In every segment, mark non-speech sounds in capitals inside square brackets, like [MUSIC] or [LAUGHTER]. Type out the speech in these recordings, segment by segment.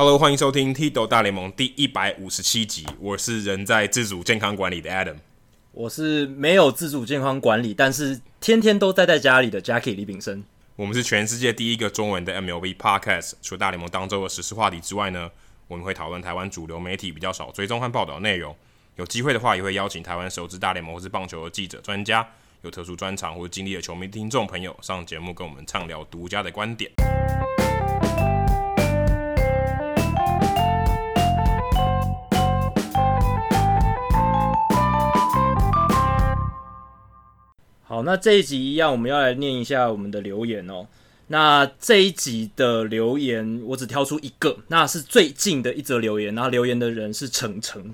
Hello，欢迎收听《Tito 大联盟》第一百五十七集。我是人在自主健康管理的 Adam，我是没有自主健康管理，但是天天都待在家里的 Jackie 李炳生。我们是全世界第一个中文的 MLB Podcast。除了大联盟当周的时事话题之外呢，我们会讨论台湾主流媒体比较少追踪和报道的内容。有机会的话，也会邀请台湾熟知大联盟或是棒球的记者、专家，有特殊专长或者经历的球迷听众朋友上节目，跟我们畅聊独家的观点。好，那这一集一样，我们要来念一下我们的留言哦。那这一集的留言，我只挑出一个，那是最近的一则留言，然后留言的人是程程。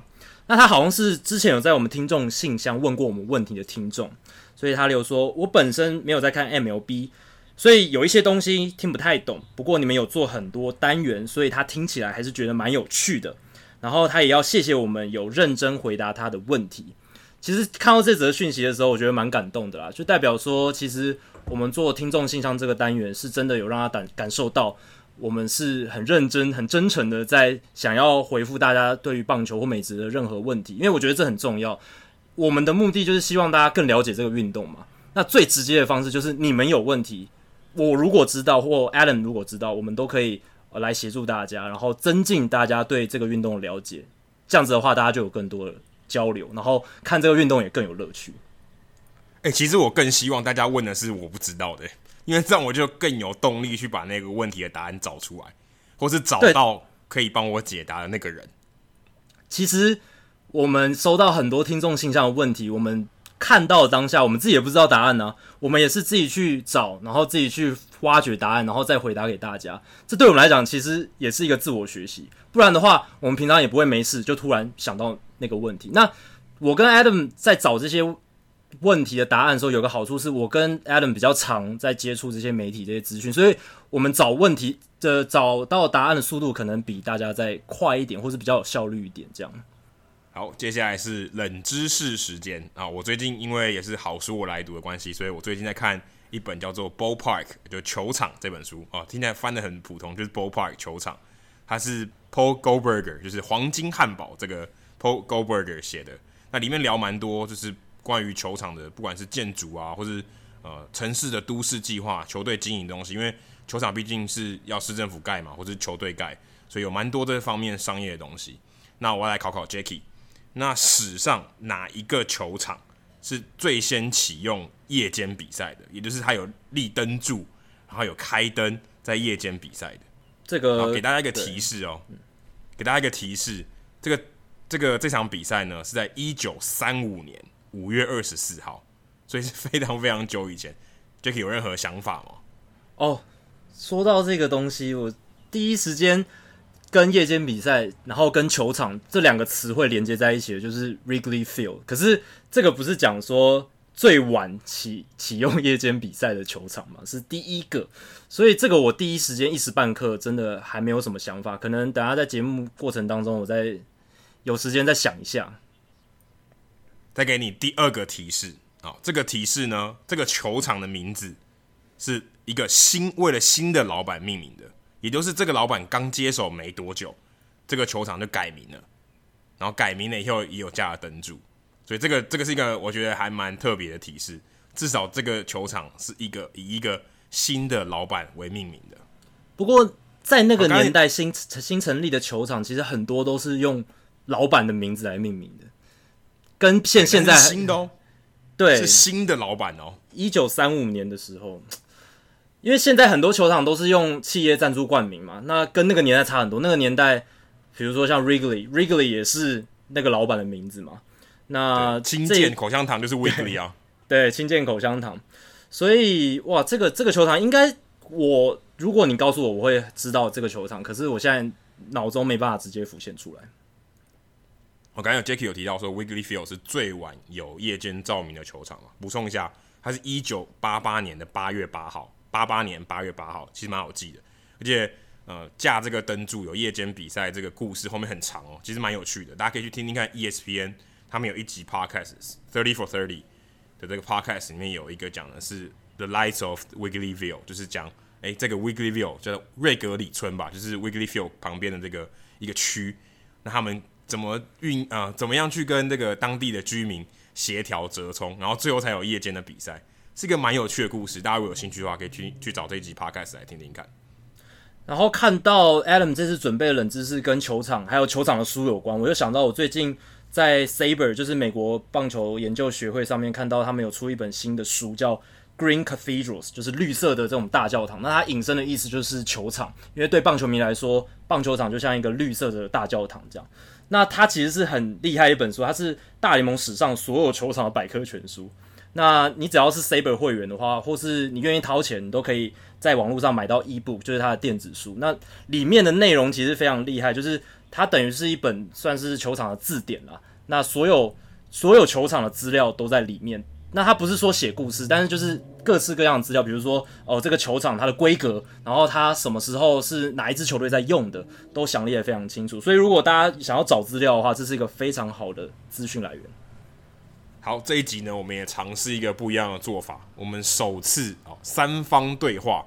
那他好像是之前有在我们听众信箱问过我们问题的听众，所以他留说：“我本身没有在看 MLB，所以有一些东西听不太懂。不过你们有做很多单元，所以他听起来还是觉得蛮有趣的。然后他也要谢谢我们有认真回答他的问题。”其实看到这则讯息的时候，我觉得蛮感动的啦，就代表说，其实我们做听众信箱这个单元，是真的有让他感感受到，我们是很认真、很真诚的在想要回复大家对于棒球或美职的任何问题，因为我觉得这很重要。我们的目的就是希望大家更了解这个运动嘛。那最直接的方式就是你们有问题，我如果知道或 Alan 如果知道，我们都可以来协助大家，然后增进大家对这个运动的了解。这样子的话，大家就有更多的。交流，然后看这个运动也更有乐趣。哎、欸，其实我更希望大家问的是我不知道的，因为这样我就更有动力去把那个问题的答案找出来，或是找到可以帮我解答的那个人。其实我们收到很多听众信箱的问题，我们看到当下，我们自己也不知道答案呢、啊。我们也是自己去找，然后自己去挖掘答案，然后再回答给大家。这对我们来讲，其实也是一个自我学习。不然的话，我们平常也不会没事就突然想到。那个问题，那我跟 Adam 在找这些问题的答案的时候，有个好处是我跟 Adam 比较常在接触这些媒体这些资讯，所以我们找问题的找到答案的速度可能比大家再快一点，或是比较有效率一点。这样。好，接下来是冷知识时间啊！我最近因为也是好书我来读的关系，所以我最近在看一本叫做《Ballpark》就球场这本书啊，听起来翻的很普通，就是 Ballpark 球场，它是 Paul Goldberger，就是黄金汉堡这个。Paul Goldberger 写的，那里面聊蛮多，就是关于球场的，不管是建筑啊，或是呃城市的都市计划、球队经营的东西。因为球场毕竟是要市政府盖嘛，或是球队盖，所以有蛮多这方面商业的东西。那我要来考考 Jackie，那史上哪一个球场是最先启用夜间比赛的？也就是它有立灯柱，然后有开灯在夜间比赛的。这个给大家一个提示哦，给大家一个提示，这个。这个这场比赛呢，是在一九三五年五月二十四号，所以是非常非常久以前。Jacky 有任何想法吗？哦，说到这个东西，我第一时间跟夜间比赛，然后跟球场这两个词汇连接在一起的，就是 Wrigley Field。可是这个不是讲说最晚启启用夜间比赛的球场嘛？是第一个，所以这个我第一时间一时半刻真的还没有什么想法。可能等下在节目过程当中，我再。有时间再想一下，再给你第二个提示啊！这个提示呢，这个球场的名字是一个新为了新的老板命名的，也就是这个老板刚接手没多久，这个球场就改名了，然后改名了以后也有加了灯柱，所以这个这个是一个我觉得还蛮特别的提示，至少这个球场是一个以一个新的老板为命名的。不过在那个年代新新成立的球场，其实很多都是用。老板的名字来命名的，跟现现在新的哦，[LAUGHS] 对，是新的老板哦。一九三五年的时候，因为现在很多球场都是用企业赞助冠名嘛，那跟那个年代差很多。那个年代，比如说像 Wrigley，Wrigley 也是那个老板的名字嘛。那清健口香糖就是 Wrigley 啊，[LAUGHS] 对，清健口香糖。所以哇，这个这个球场应该我，如果你告诉我，我会知道这个球场。可是我现在脑中没办法直接浮现出来。我刚才有 Jacky 有提到说 w i g l e y Field 是最晚有夜间照明的球场嘛？补充一下，它是一九八八年的八月八号，八八年八月八号，其实蛮好记的。而且，呃，架这个灯柱有夜间比赛这个故事后面很长哦，其实蛮有趣的，大家可以去听听看。ESPN 他们有一集 Podcast Thirty for Thirty 的这个 Podcast 里面有一个讲的是 The Lights of w i g l e y Field，就是讲诶哎，这个 w i g l e y Field 叫做瑞格里村吧，就是 w i g l e y Field 旁边的这个一个区，那他们怎么运啊、怎么样去跟这个当地的居民协调折冲，然后最后才有夜间的比赛，是一个蛮有趣的故事。大家如果有兴趣的话，可以去去找这一集 Podcast 来听听看。然后看到 Adam 这次准备冷知识跟球场还有球场的书有关，我就想到我最近在 Saber 就是美国棒球研究学会上面看到他们有出一本新的书，叫 Green Cathedrals，就是绿色的这种大教堂。那它引申的意思就是球场，因为对棒球迷来说，棒球场就像一个绿色的大教堂这样。那它其实是很厉害一本书，它是大联盟史上所有球场的百科全书。那你只要是 Saber 会员的话，或是你愿意掏钱，你都可以在网络上买到 eBook，就是它的电子书。那里面的内容其实非常厉害，就是它等于是一本算是球场的字典啦。那所有所有球场的资料都在里面。那他不是说写故事，但是就是各式各样的资料，比如说哦这个球场它的规格，然后它什么时候是哪一支球队在用的，都详列得非常清楚。所以如果大家想要找资料的话，这是一个非常好的资讯来源。好，这一集呢，我们也尝试一个不一样的做法。我们首次哦三方对话，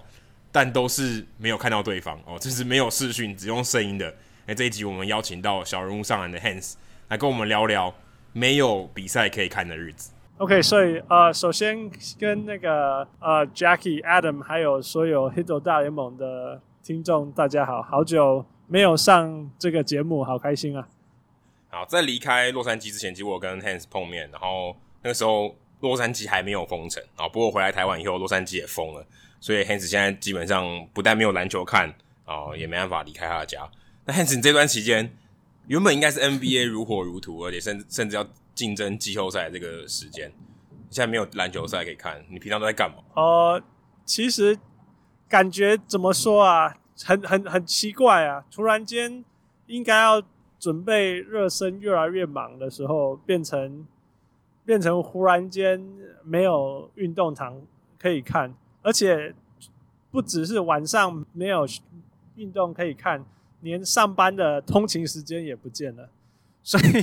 但都是没有看到对方哦，这是没有视讯，只用声音的。哎，这一集我们邀请到小人物上篮的 Hans 来跟我们聊聊没有比赛可以看的日子。OK，所以呃，首先跟那个呃 Jackie、Adam 还有所有 Hito 大联盟的听众，大家好，好久没有上这个节目，好开心啊！好，在离开洛杉矶之前，其实我跟 Hans 碰面，然后那个时候洛杉矶还没有封城啊。不过回来台湾以后，洛杉矶也封了，所以 Hans 现在基本上不但没有篮球看啊，也没办法离开他的家。那 Hans 你这段期间原本应该是 NBA 如火如荼，而且甚甚至要竞争季后赛这个时间，现在没有篮球赛可以看，你平常都在干嘛？呃，其实感觉怎么说啊，很很很奇怪啊，突然间应该要。准备热身越来越忙的时候，变成变成忽然间没有运动场可以看，而且不只是晚上没有运动可以看，连上班的通勤时间也不见了。所以，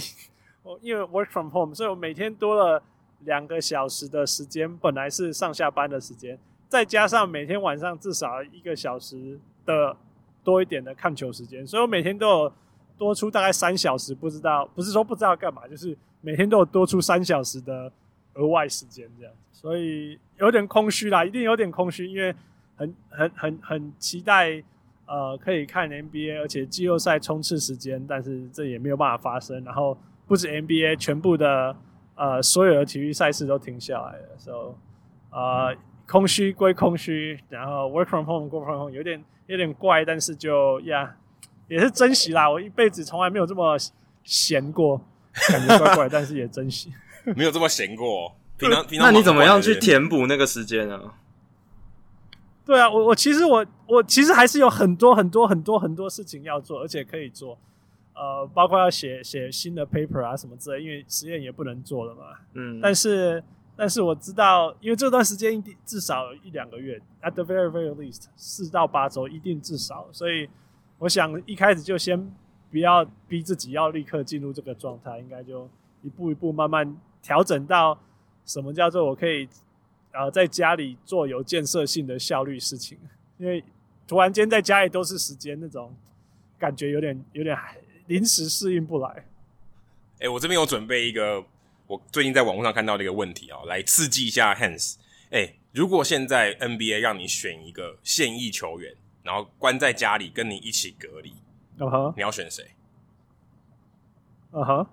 我因为 work from home，所以我每天多了两个小时的时间，本来是上下班的时间，再加上每天晚上至少一个小时的多一点的看球时间，所以我每天都有。多出大概三小时，不知道不是说不知道干嘛，就是每天都有多出三小时的额外时间这样，所以有点空虚啦，一定有点空虚，因为很很很很期待呃可以看 NBA，而且季后赛冲刺时间，但是这也没有办法发生。然后不止 NBA，全部的呃所有的体育赛事都停下来了，所以呃空虚归空虚，然后 work from home，work from home 有点有点怪，但是就呀。Yeah, 也是珍惜啦，我一辈子从来没有这么闲过，感觉怪怪，[LAUGHS] 但是也珍惜。没有这么闲过，[LAUGHS] 平常平常。那你怎么样去填补那个时间呢？对啊，我我其实我我其实还是有很多很多很多很多事情要做，而且可以做，呃，包括要写写新的 paper 啊什么之类，因为实验也不能做了嘛。嗯。但是但是我知道，因为这段时间一定至少一两个月，at the very very least 四到八周一定至少，所以。我想一开始就先不要逼自己要立刻进入这个状态，应该就一步一步慢慢调整到什么叫做我可以呃在家里做有建设性的效率事情，因为突然间在家里都是时间那种感觉有点有点临时适应不来。哎、欸，我这边有准备一个我最近在网络上看到的一个问题啊、喔，来刺激一下 Hans。哎、欸，如果现在 NBA 让你选一个现役球员。然后关在家里跟你一起隔离，uh huh. 你要选谁？嗯哼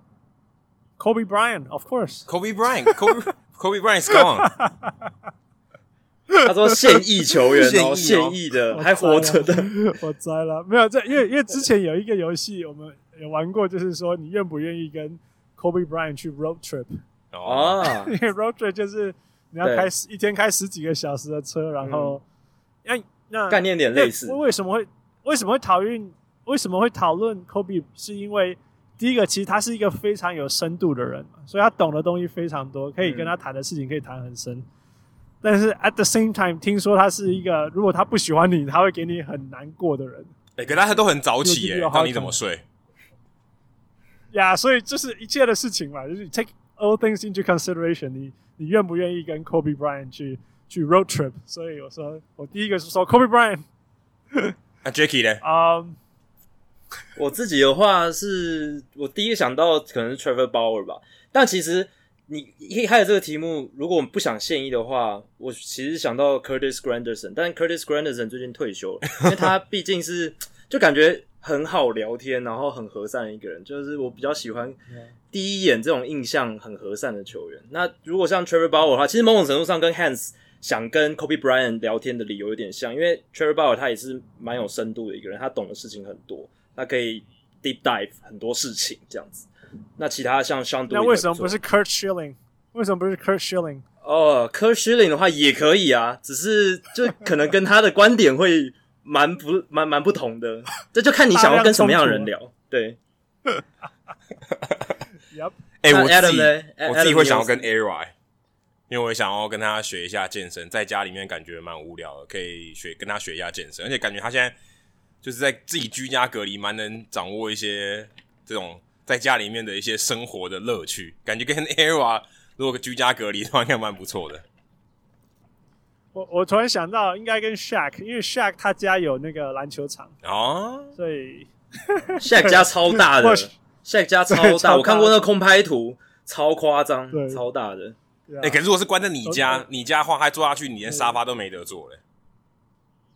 ，Kobe Bryant，of course。Kobe Bryant，Kobe Bryant is [LAUGHS] gone。他说现役球员哦，[LAUGHS] 现役的还活着的，我栽了。没有这，因为因为之前有一个游戏我们有玩过，就是说你愿不愿意跟 Kobe Bryant 去 road trip？哦，[LAUGHS] 因为 road trip 就是你要开十一天开十几个小时的车，然后那。嗯那概念点类似。为什么会为什么会讨论为什么会讨论 Kobe？是因为第一个，其实他是一个非常有深度的人，所以他懂的东西非常多，可以跟他谈的事情可以谈很深。嗯、但是 at the same time，听说他是一个如果他不喜欢你，他会给你很难过的人。哎、欸，可大家都很早起耶，那你怎么睡？呀，yeah, 所以就是一切的事情嘛，就是 take all things into consideration 你。你你愿不愿意跟 Kobe Bryant 去去 road trip，所以我说我第一个是说 Kobe Bryant。那 Jacky 呢？啊，um, 我自己的话是我第一个想到可能是 Trevor Bauer 吧，但其实你一开始这个题目，如果我们不想现役的话，我其实想到 Curtis Granderson，但 Curtis Granderson 最近退休了，因为他毕竟是就感觉很好聊天，然后很和善的一个人，就是我比较喜欢第一眼这种印象很和善的球员。那如果像 Trevor Bauer 的话，其实某种程度上跟 Hans。想跟 Kobe Bryant 聊天的理由有点像，因为 Trevor Bauer 他也是蛮有深度的一个人，他懂的事情很多，他可以 deep dive 很多事情这样子。那其他像相对，那为什么不是 Kurt Schilling？为什么不是 Kurt Schilling？哦 Kurt Schilling 的话也可以啊，只是就可能跟他的观点会蛮不蛮蛮不同的，[LAUGHS] 这就看你想要跟什么样的人聊。对。[LAUGHS] 哎，我自己我自己会想要跟 Era。因为我想要跟他学一下健身，在家里面感觉蛮无聊的，可以学跟他学一下健身，而且感觉他现在就是在自己居家隔离，蛮能掌握一些这种在家里面的一些生活的乐趣，感觉跟 Era 如果居家隔离的话，应该蛮不错的。我我突然想到，应该跟 Shaq，因为 Shaq 他家有那个篮球场哦，所以 Shaq 家超大的，[LAUGHS] Shaq 家超大，超大，我看过那个空拍图，超夸张，超大的。哎、欸，可是如果是关在你家你家的话，还坐下去，你连沙发都没得坐嘞。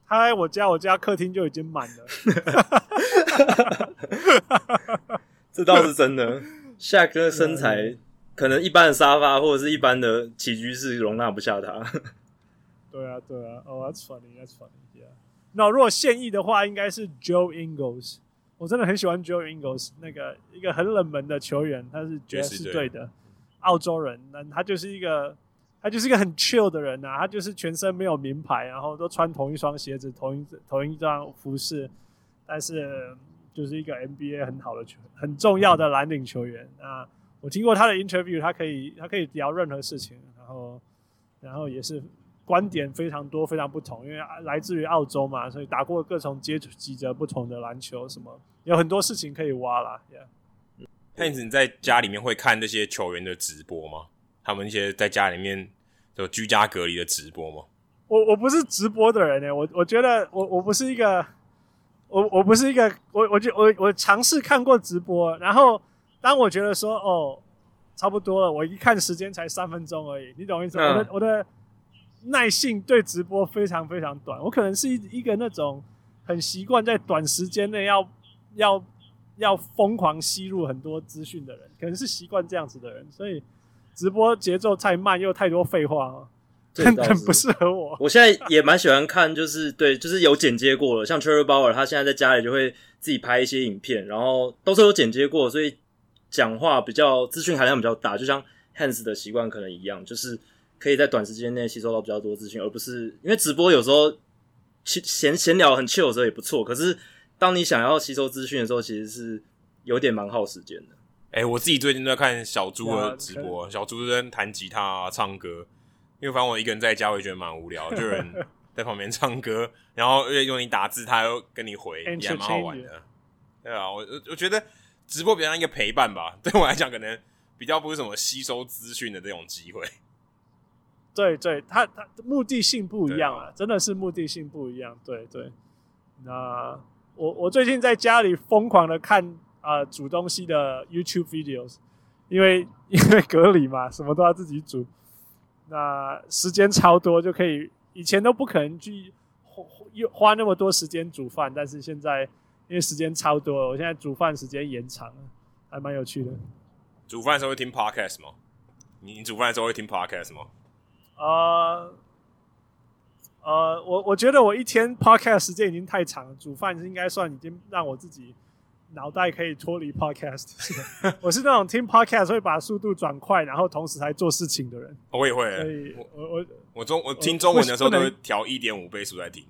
他在我家，我家客厅就已经满了。[LAUGHS] 这倒是真的。Shaq 的身材，可能一般的沙发或者是一般的起居室容纳不下他。对啊，对啊。哦、oh,，That's funny, that's funny. Yeah. 那如果现役的话，应该是 Joe Ingles。我真的很喜欢 Joe Ingles，那个一个很冷门的球员，他是爵士队的。澳洲人，那他就是一个，他就是一个很 chill 的人呐、啊。他就是全身没有名牌，然后都穿同一双鞋子，同一同一张服饰，但是就是一个 NBA 很好的球，很重要的蓝领球员啊。我听过他的 interview，他可以他可以聊任何事情，然后然后也是观点非常多，非常不同，因为来自于澳洲嘛，所以打过各种阶级的不同的篮球，什么有很多事情可以挖啦。Yeah. 那你在家里面会看那些球员的直播吗？他们一些在家里面就居家隔离的直播吗？我我不是直播的人呢，我我觉得我我不是一个，我我不是一个，我我就我我尝试看过直播，然后当我觉得说哦差不多了，我一看时间才三分钟而已，你懂意思。我的我的耐性对直播非常非常短，我可能是一一个那种很习惯在短时间内要要。要疯狂吸入很多资讯的人，可能是习惯这样子的人，所以直播节奏太慢又太多废话哦，很很不适合我。我现在也蛮喜欢看，就是对，就是有剪接过了，像 Trevor Bauer，他现在在家里就会自己拍一些影片，然后都是有剪接过，所以讲话比较资讯含量比较大，就像 Hans 的习惯可能一样，就是可以在短时间内吸收到比较多资讯，而不是因为直播有时候闲闲聊很 chill 的时候也不错，可是。当你想要吸收资讯的时候，其实是有点蛮耗时间的。哎、欸，我自己最近都在看小猪的直播，小猪在弹吉他、啊、唱歌。因为反正我一个人在家，我也觉得蛮无聊，就有人 [LAUGHS] 在旁边唱歌，然后又用你打字，他又跟你回，也蛮好玩的。[LAUGHS] 对啊，我我觉得直播比较像一个陪伴吧，对我来讲，可能比较不是什么吸收资讯的这种机会。对对，他他目的性不一样啊，真的是目的性不一样。对对，那。我我最近在家里疯狂的看啊、呃、煮东西的 YouTube videos，因为因为隔离嘛，什么都要自己煮，那时间超多就可以，以前都不可能去花花那么多时间煮饭，但是现在因为时间超多，我现在煮饭时间延长了，还蛮有趣的。煮饭的时候会听 podcast 吗？你你煮饭的时候会听 podcast 吗？呃。呃，我我觉得我一天 podcast 时间已经太长了，煮饭应该算已经让我自己脑袋可以脱离 podcast。[LAUGHS] 我是那种听 podcast 会把速度转快，然后同时还做事情的人。我也会，所以我我我中我听中文的时候都会调一点五倍速来听。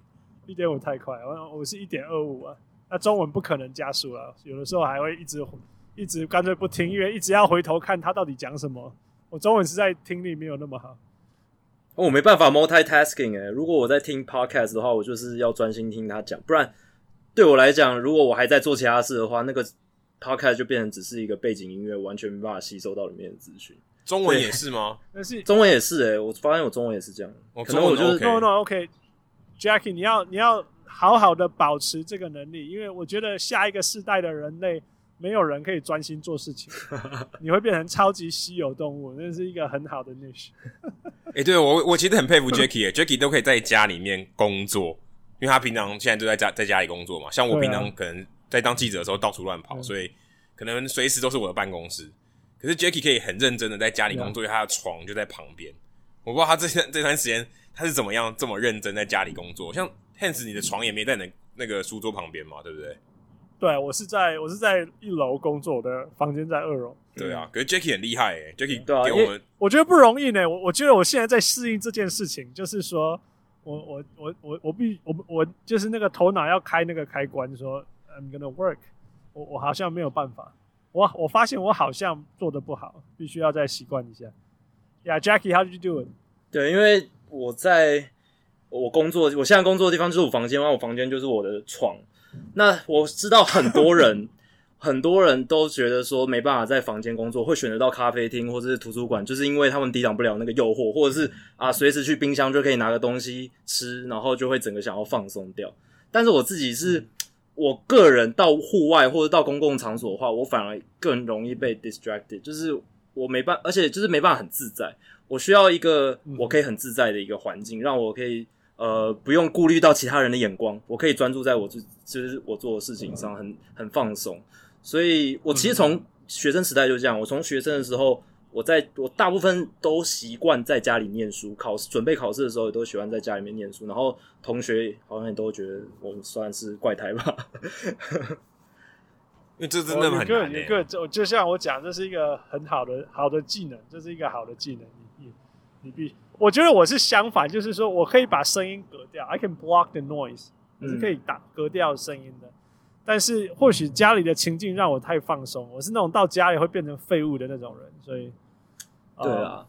一点五太快，我我是一点二五啊。那中文不可能加速了，有的时候还会一直一直干脆不听，因为一直要回头看他到底讲什么。我中文实在听力没有那么好。我、哦、没办法 multitasking 诶，如果我在听 podcast 的话，我就是要专心听他讲，不然对我来讲，如果我还在做其他事的话，那个 podcast 就变成只是一个背景音乐，完全没办法吸收到里面的资讯。中文也是吗？[LAUGHS] 但是中文也是哎、欸，我发现我中文也是这样。哦、可能我就是、OK no no OK，Jackie，、okay. 你要你要好好的保持这个能力，因为我觉得下一个世代的人类没有人可以专心做事情，[LAUGHS] 你会变成超级稀有动物，那是一个很好的 niche。哎、欸，对我我其实很佩服 Jackie，Jackie 都可以在家里面工作，因为他平常现在都在家在家里工作嘛。像我平常可能在当记者的时候到处乱跑，所以可能随时都是我的办公室。可是 Jackie 可以很认真的在家里工作，因为他的床就在旁边。我不知道他这这段时间他是怎么样这么认真在家里工作。像 Hans，你的床也没在你的那个书桌旁边嘛，对不对？对，我是在我是在一楼工作，我的房间在二楼。对啊，可是 Jackie 很厉害诶，Jackie 对啊，给我们，我觉得不容易呢。我我觉得我现在在适应这件事情，就是说我我我我我必我我就是那个头脑要开那个开关，说 I'm gonna work，我我好像没有办法。我我发现我好像做的不好，必须要再习惯一下。Yeah，Jackie，how did you do it？对，因为我在我工作，我现在工作的地方就是我房间，然后我房间就是我的床。那我知道很多人，[LAUGHS] 很多人都觉得说没办法在房间工作，会选择到咖啡厅或者是图书馆，就是因为他们抵挡不了那个诱惑，或者是啊随时去冰箱就可以拿个东西吃，然后就会整个想要放松掉。但是我自己是。我个人到户外或者到公共场所的话，我反而更容易被 distracted，就是我没办，而且就是没办法很自在。我需要一个我可以很自在的一个环境，让我可以呃不用顾虑到其他人的眼光，我可以专注在我就就是我做的事情上，很很放松。所以我其实从学生时代就这样，我从学生的时候。我在我大部分都习惯在家里念书，考试准备考试的时候也都喜欢在家里面念书。然后同学好像也都觉得我算是怪胎吧，[LAUGHS] 因为这真的很难。一个就就像我讲，这是一个很好的好的技能，这是一个好的技能。你你你必，我觉得我是相反，就是说我可以把声音隔掉，I can block the noise，是可以打隔掉声音的。但是或许家里的情境让我太放松，我是那种到家里会变成废物的那种人，所以，对啊。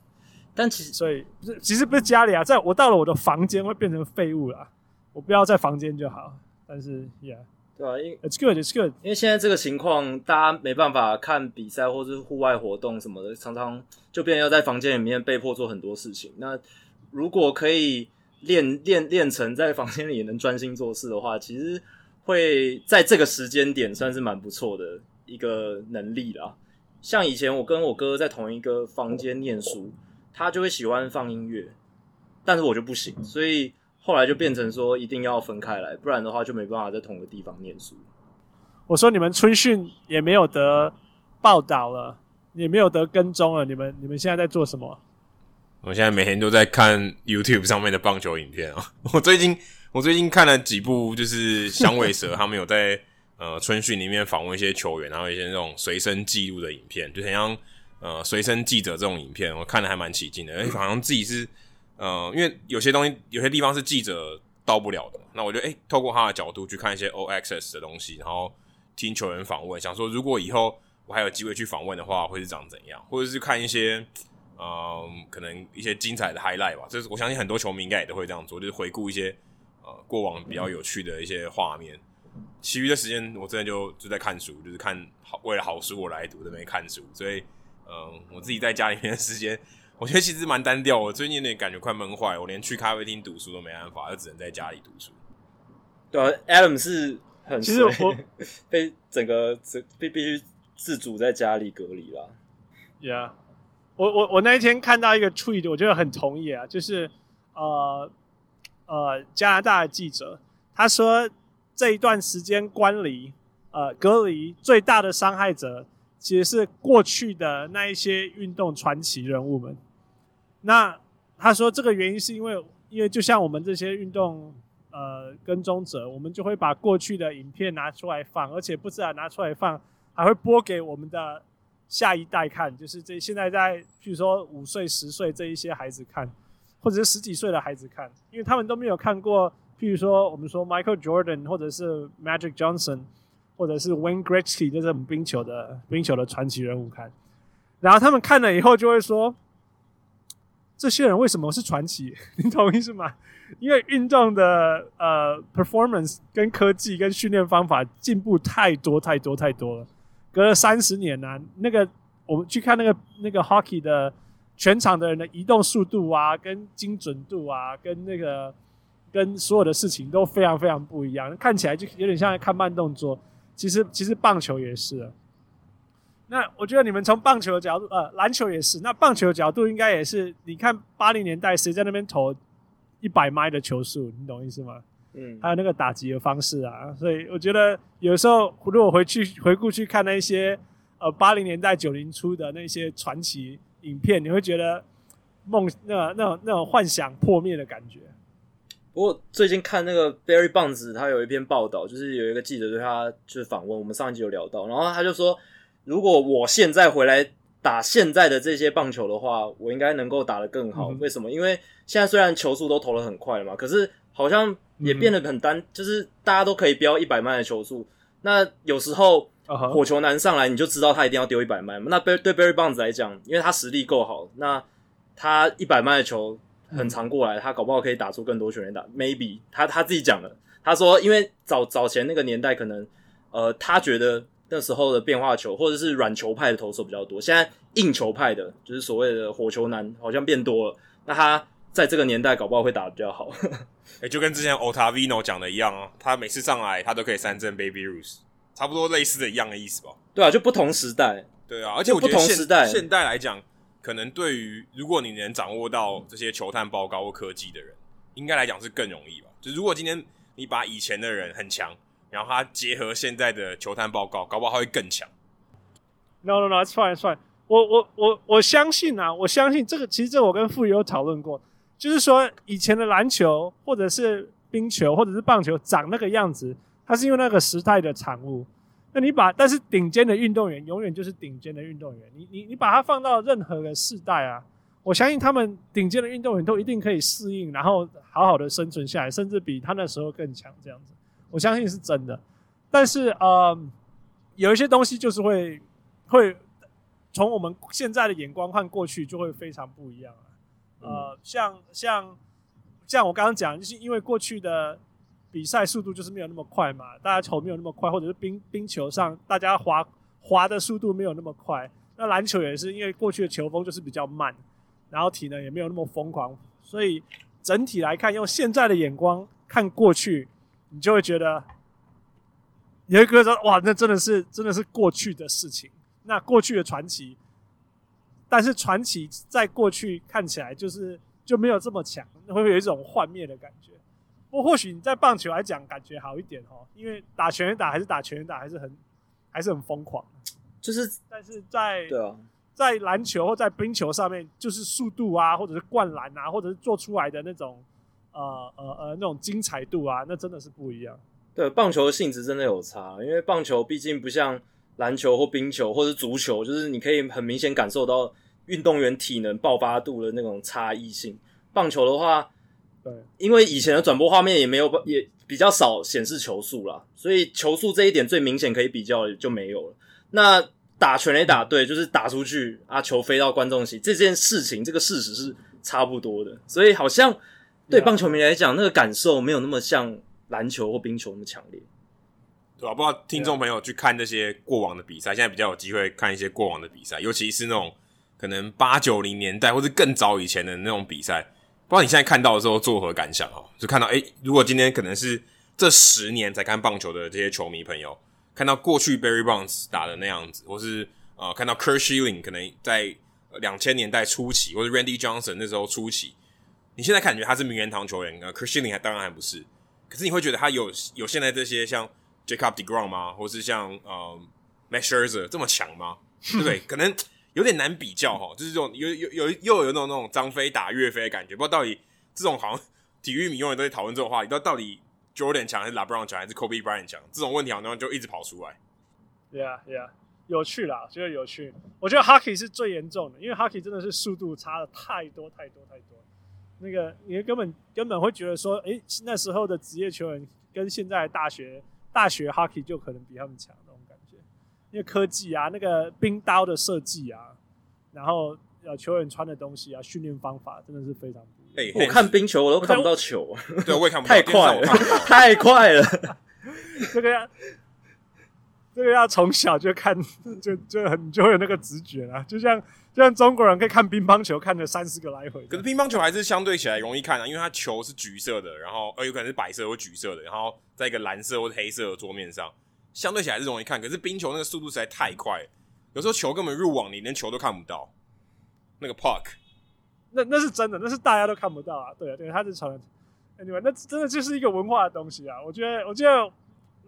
但其实，所以不是，其实不是家里啊，在我到了我的房间会变成废物啦。我不要在房间就好。但是，Yeah，对啊，因为 It's good，It's good。因为现在这个情况，大家没办法看比赛或是户外活动什么的，常常就变成要在房间里面被迫做很多事情。那如果可以练练练成在房间里也能专心做事的话，其实。会在这个时间点算是蛮不错的一个能力啦。像以前我跟我哥在同一个房间念书，他就会喜欢放音乐，但是我就不行，所以后来就变成说一定要分开来，不然的话就没办法在同一个地方念书。我说你们春训也没有得报道了，也没有得跟踪了，你们你们现在在做什么？我现在每天都在看 YouTube 上面的棒球影片啊，[LAUGHS] 我最近。我最近看了几部，就是响尾蛇他们有在呃春训里面访问一些球员，然后一些那种随身记录的影片，就很像呃随身记者这种影片，我看的还蛮起劲的，而且好像自己是呃，因为有些东西有些地方是记者到不了的，那我就诶、欸、透过他的角度去看一些 All Access 的东西，然后听球员访问，想说如果以后我还有机会去访问的话，会是长怎样，或者是看一些嗯、可能一些精彩的 highlight 吧，就是我相信很多球迷应该也都会这样做，就是回顾一些呃。过往比较有趣的一些画面，其余的时间我真的就就在看书，就是看好为了好书我来读，这边看书。所以，嗯，我自己在家里面的时间，我觉得其实蛮单调。我最近有点感觉快闷坏，我连去咖啡厅读书都没办法，就只能在家里读书。对啊，Adam 是很其实我被整个被必须自主在家里隔离了。Yeah，我我我那一天看到一个 tweet，我觉得很同意啊，就是呃。呃，加拿大的记者他说，这一段时间关离、呃隔离最大的伤害者，其实是过去的那一些运动传奇人物们。那他说，这个原因是因为，因为就像我们这些运动呃跟踪者，我们就会把过去的影片拿出来放，而且不止拿出来放，还会播给我们的下一代看，就是这现在在，譬如说五岁、十岁这一些孩子看。或者是十几岁的孩子看，因为他们都没有看过，譬如说我们说 Michael Jordan，或者是 Magic Johnson，或者是 Wayne Gretzky，这种冰球的冰球的传奇人物看，然后他们看了以后就会说，这些人为什么是传奇？[LAUGHS] 你懂意思吗？因为运动的呃 performance 跟科技跟训练方法进步太多太多太多了，隔了三十年呢、那个我们去看那个那个 hockey 的。全场的人的移动速度啊，跟精准度啊，跟那个跟所有的事情都非常非常不一样，看起来就有点像看慢动作。其实其实棒球也是。那我觉得你们从棒球的角度，呃，篮球也是。那棒球的角度应该也是，你看八零年代谁在那边投一百迈的球速，你懂意思吗？嗯，还有那个打击的方式啊，所以我觉得有时候如果回去回顾去看那些呃八零年代九零初的那些传奇影片，你会觉得梦那个、那种那种幻想破灭的感觉。不过最近看那个 Barry Bonds，他有一篇报道，就是有一个记者对他就是访问，我们上一集有聊到，然后他就说，如果我现在回来打现在的这些棒球的话，我应该能够打得更好。嗯、为什么？因为现在虽然球速都投得很快了嘛，可是好像。也变得很单，嗯、就是大家都可以飙一百迈的球速。那有时候火球男上来，你就知道他一定要丢一百迈。那对对 Barry Bonds 来讲，因为他实力够好，那他一百迈的球很长过来，嗯、他搞不好可以打出更多全垒打。Maybe 他他自己讲了，他说，因为早早前那个年代，可能呃，他觉得那时候的变化球或者是软球派的投手比较多，现在硬球派的，就是所谓的火球男，好像变多了。那他在这个年代搞不好会打得比较好。哎、欸，就跟之前 Ottavino 讲的一样哦，他每次上来他都可以三振 Baby Ruth，差不多类似的一样的意思吧？对啊，就不同时代。对啊，而且我觉得不同时代现代来讲，可能对于如果你能掌握到这些球探报告或科技的人，应该来讲是更容易吧？就如果今天你把以前的人很强，然后他结合现在的球探报告，搞不好他会更强。No no no，it's fine it's fine。我我我我相信啊，我相信这个，其实这我跟傅宇有讨论过。就是说，以前的篮球或者是冰球或者是棒球长那个样子，它是因为那个时代的产物。那你把，但是顶尖的运动员永远就是顶尖的运动员。你你你把它放到任何个世代啊，我相信他们顶尖的运动员都一定可以适应，然后好好的生存下来，甚至比他那时候更强。这样子，我相信是真的。但是呃，有一些东西就是会会从我们现在的眼光看过去，就会非常不一样啊。呃，像像像我刚刚讲，就是因为过去的比赛速度就是没有那么快嘛，大家球没有那么快，或者是冰冰球上大家滑滑的速度没有那么快。那篮球也是因为过去的球风就是比较慢，然后体能也没有那么疯狂，所以整体来看，用现在的眼光看过去，你就会觉得你会觉得哇，那真的是真的是过去的事情，那过去的传奇。但是传奇在过去看起来就是就没有这么强，会不会有一种幻灭的感觉？不过或许你在棒球来讲感觉好一点哦，因为打全垒打还是打全垒打还是很还是很疯狂。就是但是在对啊，在篮球或在冰球上面，就是速度啊，或者是灌篮啊，或者是做出来的那种呃呃呃那种精彩度啊，那真的是不一样。对，棒球的性质真的有差，因为棒球毕竟不像。篮球或冰球或者足球，就是你可以很明显感受到运动员体能爆发度的那种差异性。棒球的话，对，因为以前的转播画面也没有，也比较少显示球速啦，所以球速这一点最明显可以比较的就没有了。那打全垒打，对，就是打出去啊，球飞到观众席，这件事情，这个事实是差不多的。所以好像对棒球迷来讲，那个感受没有那么像篮球或冰球那么强烈。对吧？不知道听众朋友去看这些过往的比赛，现在比较有机会看一些过往的比赛，尤其是那种可能八九零年代或者更早以前的那种比赛。不知道你现在看到的时候作何感想哦？就看到诶，如果今天可能是这十年才看棒球的这些球迷朋友，看到过去 Barry Bonds 打的那样子，或是呃看到 Curt Schilling 可能在两千年代初期，或者 Randy Johnson 那时候初期，你现在感觉他是名人堂球员，呃，Curt Schilling 还当然还不是，可是你会觉得他有有现在这些像。Jacob deGrom 吗？或是像呃 Max Scherzer 这么强吗？[LAUGHS] 对不对？可能有点难比较哈，就是这种有有有又有那种那种张飞打岳飞的感觉。不知道到底这种好像体育迷永远都在讨论这种话题，到到底 Jordan 强还是 LeBron 强还是 Kobe Bryant 强？这种问题好像就一直跑出来。Yeah, yeah，有趣啦，觉得有趣。我觉得 Hockey 是最严重的，因为 Hockey 真的是速度差了太多太多太多。那个你根本根本会觉得说，哎，那时候的职业球员跟现在大学。大学 hockey 就可能比他们强那种感觉，因为科技啊，那个冰刀的设计啊，然后呃球员穿的东西啊，训练方法真的是非常不一样。我看冰球我都看不到球，对，我也看不到，太快了，[LAUGHS] 太快了。这个这这个要从小就看，[LAUGHS] 就就很就会有那个直觉啦。就像就像中国人可以看乒乓球，看了三十个来回。可是乒乓球还是相对起来容易看啊，因为它球是橘色的，然后呃有可能是白色或橘色的，然后在一个蓝色或黑色的桌面上，相对起来是容易看。可是冰球那个速度实在太快，有时候球根本入网，你连球都看不到。那个 puck，那那是真的，那是大家都看不到啊。对啊，对，它是传。Anyway，那真的就是一个文化的东西啊。我觉得，我觉得。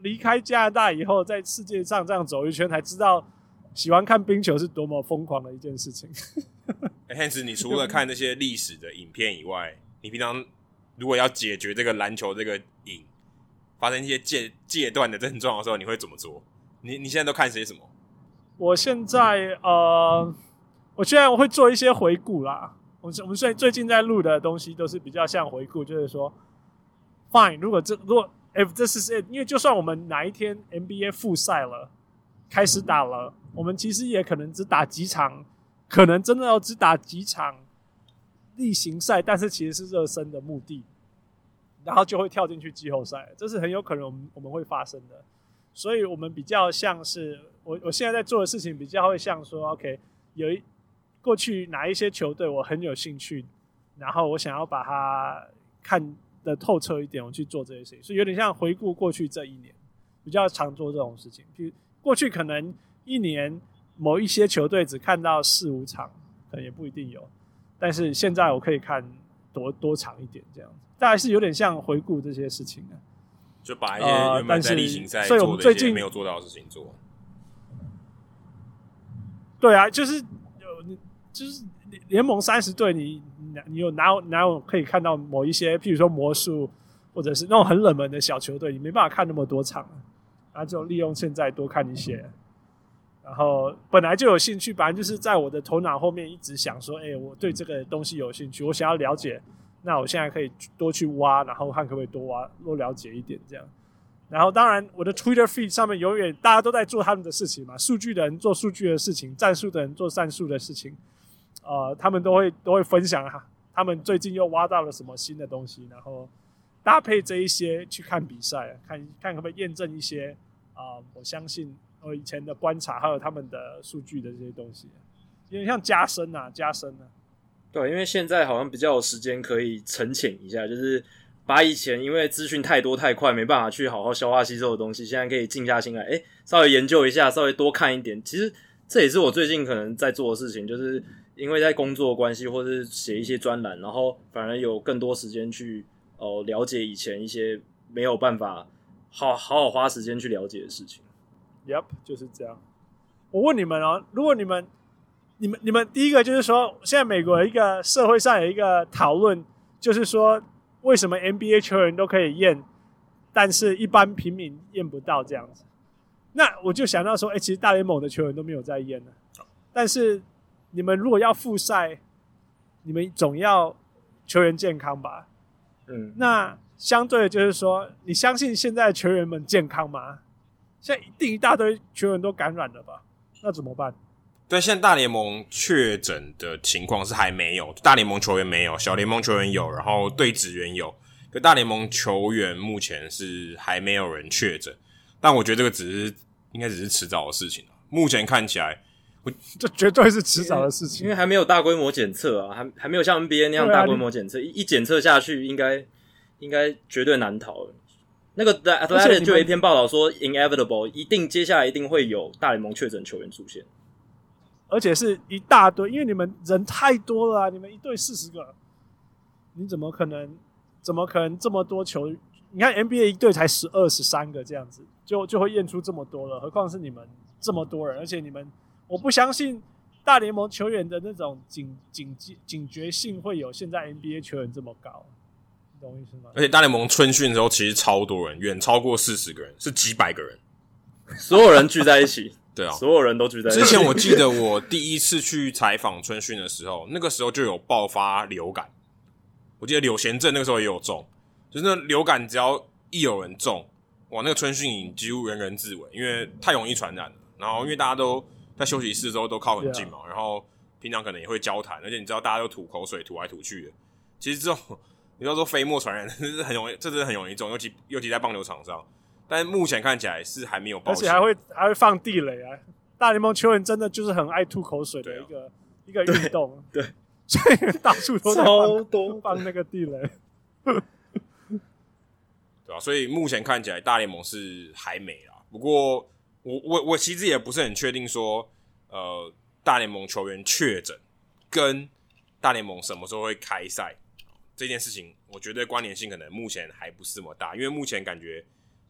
离开加拿大以后，在世界上这样走一圈，才知道喜欢看冰球是多么疯狂的一件事情。欸，[LAUGHS] Hans，你除了看那些历史的影片以外，你平常如果要解决这个篮球这个瘾，发生一些戒戒断的症状的时候，你会怎么做？你你现在都看些什么？我现在呃，我现在我会做一些回顾啦。我们我们最最近在录的东西都是比较像回顾，就是说，Fine，如果这如果。If this is it，因为就算我们哪一天 NBA 复赛了，开始打了，我们其实也可能只打几场，可能真的要只打几场例行赛，但是其实是热身的目的，然后就会跳进去季后赛，这是很有可能我们我们会发生的。所以我们比较像是我我现在在做的事情，比较会像说，OK，有一过去哪一些球队我很有兴趣，然后我想要把它看。的透彻一点，我去做这些事情，所以有点像回顾过去这一年，比较常做这种事情。比如过去可能一年某一些球队只看到四五场，可能也不一定有，但是现在我可以看多多长一点，这样子，大概是有点像回顾这些事情的，就把一些原本在例行赛做的一些没有做到的事情做。对啊，就是有，就是联盟三十队你。你有哪有哪有可以看到某一些，譬如说魔术，或者是那种很冷门的小球队，你没办法看那么多场，然后就利用现在多看一些。然后本来就有兴趣，本来就是在我的头脑后面一直想说，哎、我对这个东西有兴趣，我想要了解，那我现在可以多去挖，然后看可不可以多挖多了解一点这样。然后当然我的 Twitter feed 上面永远大家都在做他们的事情嘛，数据的人做数据的事情，战术的人做战术的事情。呃，他们都会都会分享哈，他们最近又挖到了什么新的东西，然后搭配这一些去看比赛，看看可不可以验证一些啊、我相信我以前的观察还有他们的数据的这些东西，有点像加深啊，加深啊。对，因为现在好像比较有时间可以沉潜一下，就是把以前因为资讯太多太快没办法去好好消化吸收的东西，现在可以静下心来，哎，稍微研究一下，稍微多看一点。其实这也是我最近可能在做的事情，就是。因为在工作关系，或是写一些专栏，然后反而有更多时间去哦、了解以前一些没有办法好好好花时间去了解的事情。Yep，就是这样。我问你们哦，如果你们、你们、你们第一个就是说，现在美国一个社会上有一个讨论，就是说为什么 NBA 球员都可以验，但是一般平民验不到这样子？那我就想到说，哎，其实大联盟的球员都没有在验呢，但是。你们如果要复赛，你们总要球员健康吧？嗯，那相对的就是说，你相信现在球员们健康吗？现在一定一大堆球员都感染了吧？那怎么办？对，现在大联盟确诊的情况是还没有，大联盟球员没有，小联盟球员有，然后队职员有，可大联盟球员目前是还没有人确诊。但我觉得这个只是应该只是迟早的事情。目前看起来。我 [LAUGHS] 这绝对是迟早的事情，因为还没有大规模检测啊，还还没有像 NBA 那样大规模检测，一一检测下去，应该应该绝对难逃。那个 The Athletic 就有一篇报道说，inevitable，一定接下来一定会有大联盟确诊球员出现，而且是一大堆，因为你们人太多了啊，你们一队四十个，你怎么可能怎么可能这么多球？你看 NBA 一队才十二十三个这样子，就就会验出这么多了，何况是你们这么多人，而且你们。我不相信大联盟球员的那种警警警觉性会有现在 NBA 球员这么高，你懂我意思吗？而且大联盟春训的时候其实超多人，远超过四十个人，是几百个人，[LAUGHS] 所有人聚在一起。[LAUGHS] 对啊，所有人都聚在一起。之前我记得 [LAUGHS] 我第一次去采访春训的时候，那个时候就有爆发流感。我记得柳贤镇那个时候也有中，就是那流感只要一有人中，哇，那个春训营几乎人人自危，因为太容易传染了。然后因为大家都。在休息室之后都靠很近嘛.然后平常可能也会交谈，而且你知道大家都吐口水，吐来吐去的。其实这种你要说飞沫传染，[LAUGHS] 这是很容易，这真的很容易中，尤其尤其在棒球场上，但目前看起来是还没有保险，而且还会还会放地雷啊！大联盟球员真的就是很爱吐口水的一个、啊、一个运动，对，[LAUGHS] 所以到处都多放那个地雷，对啊，所以目前看起来大联盟是还没啊。不过我我我其实也不是很确定说，呃，大联盟球员确诊跟大联盟什么时候会开赛这件事情，我觉得关联性可能目前还不是这么大，因为目前感觉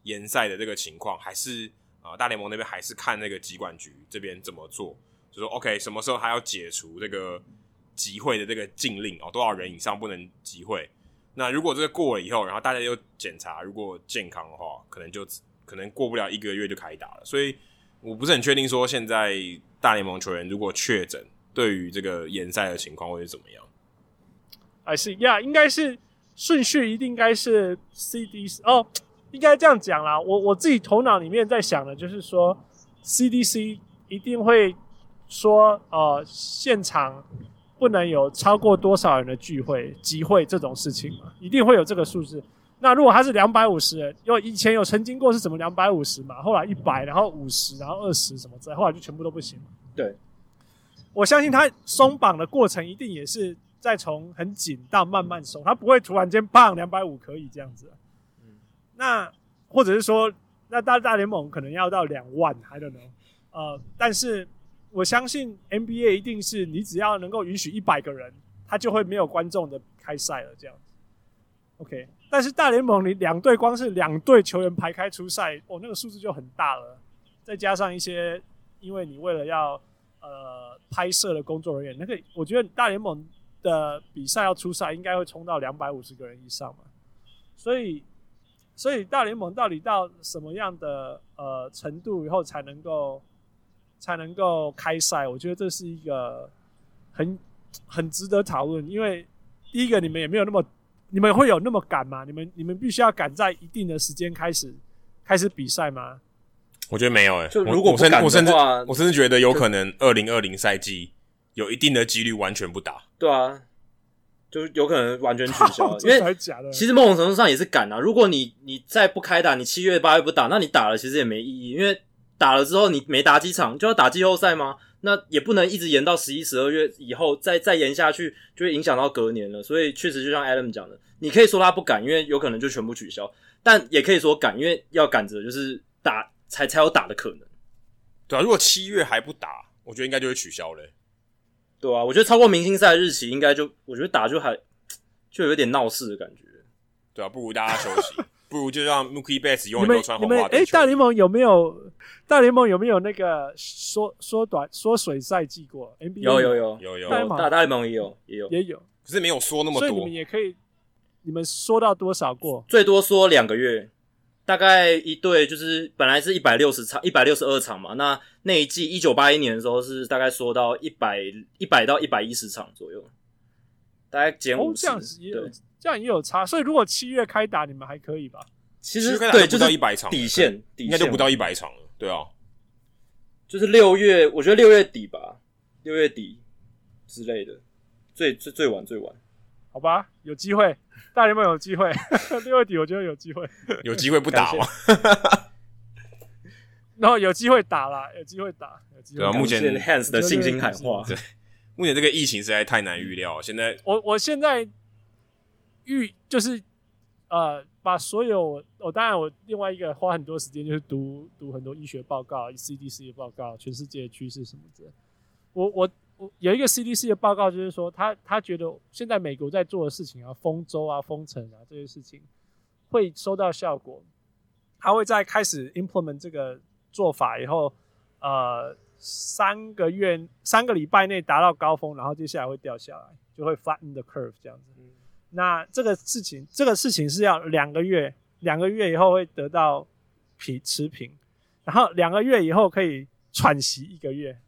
延赛的这个情况还是啊、呃，大联盟那边还是看那个集管局这边怎么做，就说 OK 什么时候还要解除这个集会的这个禁令哦，多少人以上不能集会。那如果这个过了以后，然后大家又检查，如果健康的话，可能就可能过不了一个月就开打了。所以我不是很确定说现在大联盟球员如果确诊，对于这个延赛的情况会是怎么样。还是呀，应该是顺序一定应该是 CDC 哦，应该这样讲啦。我我自己头脑里面在想的，就是说 CDC 一定会说，呃，现场。不能有超过多少人的聚会、集会这种事情嘛？一定会有这个数字。那如果他是两百五十人，因为以前有曾经过是什么两百五十嘛，后来一百，然后五十，然后二十什么之类，后来就全部都不行。对，我相信他松绑的过程一定也是在从很紧到慢慢松，他不会突然间棒两百五可以这样子。嗯，那或者是说，那大大联盟可能要到两万，I don't know。呃，但是。我相信 NBA 一定是你只要能够允许一百个人，他就会没有观众的开赛了这样子。OK，但是大联盟你两队光是两队球员排开出赛，哦，那个数字就很大了。再加上一些，因为你为了要呃拍摄的工作人员，那个我觉得大联盟的比赛要出赛，应该会冲到两百五十个人以上嘛。所以，所以大联盟到底到什么样的呃程度以后才能够？才能够开赛，我觉得这是一个很很值得讨论。因为第一个，你们也没有那么，你们会有那么赶吗？你们你们必须要赶在一定的时间开始开始比赛吗？我觉得没有诶、欸。就如果不赶的话，我甚至我甚至觉得有可能二零二零赛季有一定的几率完全不打。对啊，就有可能完全取消，[LAUGHS] 因为其实某种程度上也是赶啊。如果你你再不开打，你七月八月不打，那你打了其实也没意义，因为。打了之后，你没打几场就要打季后赛吗？那也不能一直延到十一、十二月以后，再再延下去就会影响到隔年了。所以确实就像 Adam 讲的，你可以说他不敢，因为有可能就全部取消；但也可以说敢，因为要赶着就是打才才有打的可能。对啊，如果七月还不打，我觉得应该就会取消嘞。对啊，我觉得超过明星赛日期，应该就我觉得打就还就有点闹事的感觉。对啊，不如大家休息。[LAUGHS] 不如就让 Mookie Betts 永远都穿红袜。哎、欸，大联盟有没有？大联盟有没有那个缩缩短缩水赛季过？NBA 有有有有有。大大联盟也有也有也有，可是没有缩那么多。所以你们也可以，你们缩到多少过？最多缩两个月，大概一队就是本来是一百六十场，一百六十二场嘛。那那一季一九八一年的时候是大概缩到一百一百到一百一十场左右，大概减五十。对。这样也有差，所以如果七月开打，你们还可以吧？其实对，就到一百场底线，底线应该就不到一百场了。对啊，就是六月，我觉得六月底吧，六月底之类的，最最最晚最晚，好吧，有机会，大联盟有机会，[LAUGHS] 六月底我觉得有机会，有机会不打吗？然后有机会打啦，有机会打，有机会。对啊，目前 Hans 的信心喊话，对，目前这个疫情实在太难预料。现在我我现在。预就是，呃，把所有我、当然我另外一个花很多时间就是读读很多医学报告、CDC 的报告、全世界的趋势什么的。我我我有一个 CDC 的报告，就是说他他觉得现在美国在做的事情啊，封州啊、封城啊这些事情会收到效果，他会在开始 implement 这个做法以后，呃，三个月三个礼拜内达到高峰，然后接下来会掉下来，就会 flatten the curve 这样子。那这个事情，这个事情是要两个月，两个月以后会得到平持平，然后两个月以后可以喘息一个月，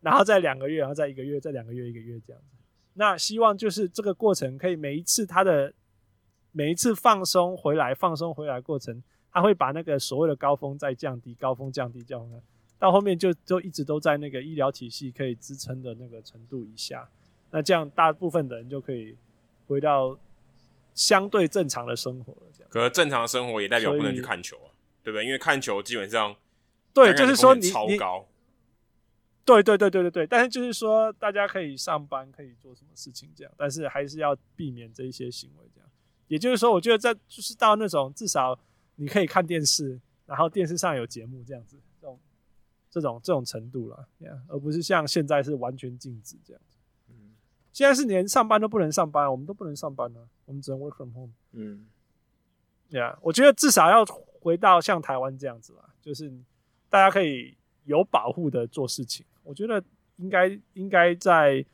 然后再两个月，然后再一个月，再两个月，一个月这样子。那希望就是这个过程可以每一次它的每一次放松回来，放松回来过程，它会把那个所谓的高峰再降低，高峰降低，降低，到后面就就一直都在那个医疗体系可以支撑的那个程度以下。那这样大部分的人就可以。回到相对正常的生活了，这样。可是正常的生活也代表不能去看球啊。对不对？因为看球基本上，对，就是说你超高。对对对对对对，但是就是说大家可以上班，可以做什么事情这样，但是还是要避免这一些行为这样。也就是说，我觉得在就是到那种至少你可以看电视，然后电视上有节目这样子，这种这种这种程度了，yeah, 而不是像现在是完全禁止这样现在是连上班都不能上班，我们都不能上班呢，我们只能 work from home。嗯，对啊，我觉得至少要回到像台湾这样子啦，就是大家可以有保护的做事情。我觉得应该应该在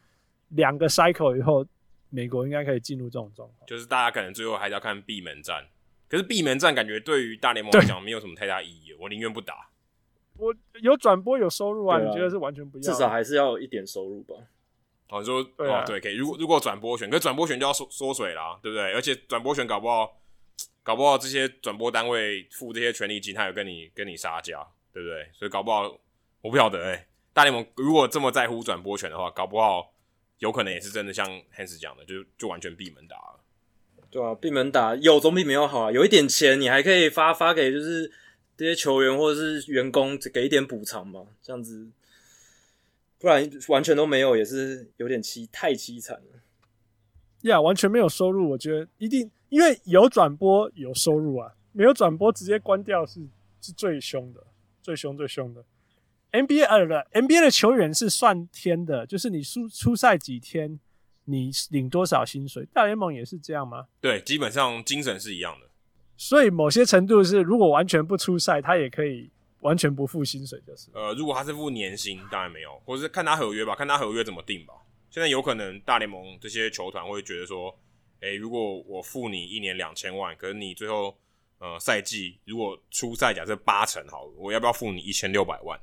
两个 cycle 以后，美国应该可以进入这种状况。就是大家可能最后还是要看闭门战，可是闭门战感觉对于大联盟来讲没有什么太大意义，我宁愿不打。我有转播有收入啊，啊你觉得是完全不一样？至少还是要有一点收入吧。哦，你说对、啊、哦，对，可以。如果如果转播权，可转播权就要缩缩水啦，对不对？而且转播权搞不好，搞不好这些转播单位付这些权利金，他有跟你跟你杀价，对不对？所以搞不好我不晓得哎、欸。大联盟如果这么在乎转播权的话，搞不好有可能也是真的，像 Hans 讲的，就就完全闭门打了。对啊，闭门打有总比没有好啊。有一点钱，你还可以发发给就是这些球员或者是员工，给一点补偿嘛，这样子。不然完全都没有，也是有点凄太凄惨了。呀，yeah, 完全没有收入，我觉得一定因为有转播有收入啊，没有转播直接关掉是是最凶的，最凶最凶的。NBA 呃不，NBA 的球员是算天的，就是你出出赛几天，你领多少薪水。大联盟也是这样吗？对，基本上精神是一样的。所以某些程度是，如果完全不出赛，他也可以完全不付薪水，就是。呃，如果他是付年薪，当然没有，或者是看他合约吧，看他合约怎么定吧。现在有可能大联盟这些球团会觉得说，诶，如果我付你一年两千万，可是你最后呃赛季如果出赛假设八成好了，我要不要付你一千六百万？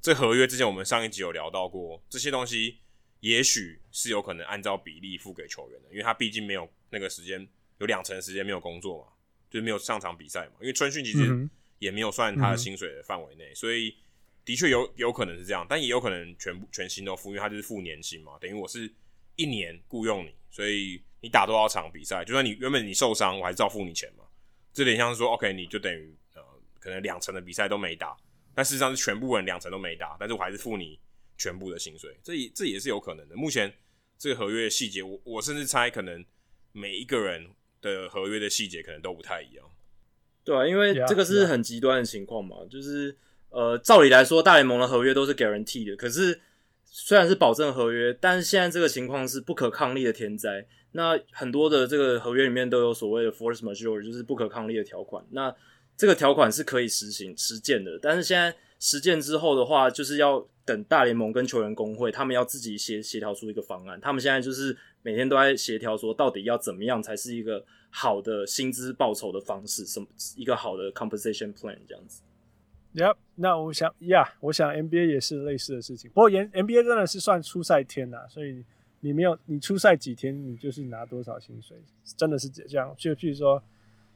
这合约之前我们上一集有聊到过，这些东西也许是有可能按照比例付给球员的，因为他毕竟没有那个时间，有两成时间没有工作嘛，就是没有上场比赛嘛。因为春训其实也没有算他的薪水的范围内，所以的确有有可能是这样，但也有可能全部全薪都付，因为他就是付年薪嘛，等于我是一年雇佣你，所以你打多少场比赛，就算你原本你受伤，我还是照付你钱嘛。这点像是说，OK，你就等于呃，可能两成的比赛都没打。但事实上是全部人两成都没打，但是我还是付你全部的薪水，这也这也是有可能的。目前这个合约细节，我我甚至猜可能每一个人的合约的细节可能都不太一样。对啊，因为这个是很极端的情况嘛.就是呃，照理来说大联盟的合约都是 guarantee 的，可是虽然是保证合约，但是现在这个情况是不可抗力的天灾。那很多的这个合约里面都有所谓的 force majeure，就是不可抗力的条款。那这个条款是可以实行实践的，但是现在实践之后的话，就是要等大联盟跟球员工会他们要自己协协调出一个方案。他们现在就是每天都在协调，说到底要怎么样才是一个好的薪资报酬的方式，什么一个好的 compensation plan 这样子。Yep，那我想呀，yeah, 我想 NBA 也是类似的事情。不过，N NBA 真的是算出赛天呐，所以你没有你出赛几天，你就是拿多少薪水，真的是这样。就譬如说。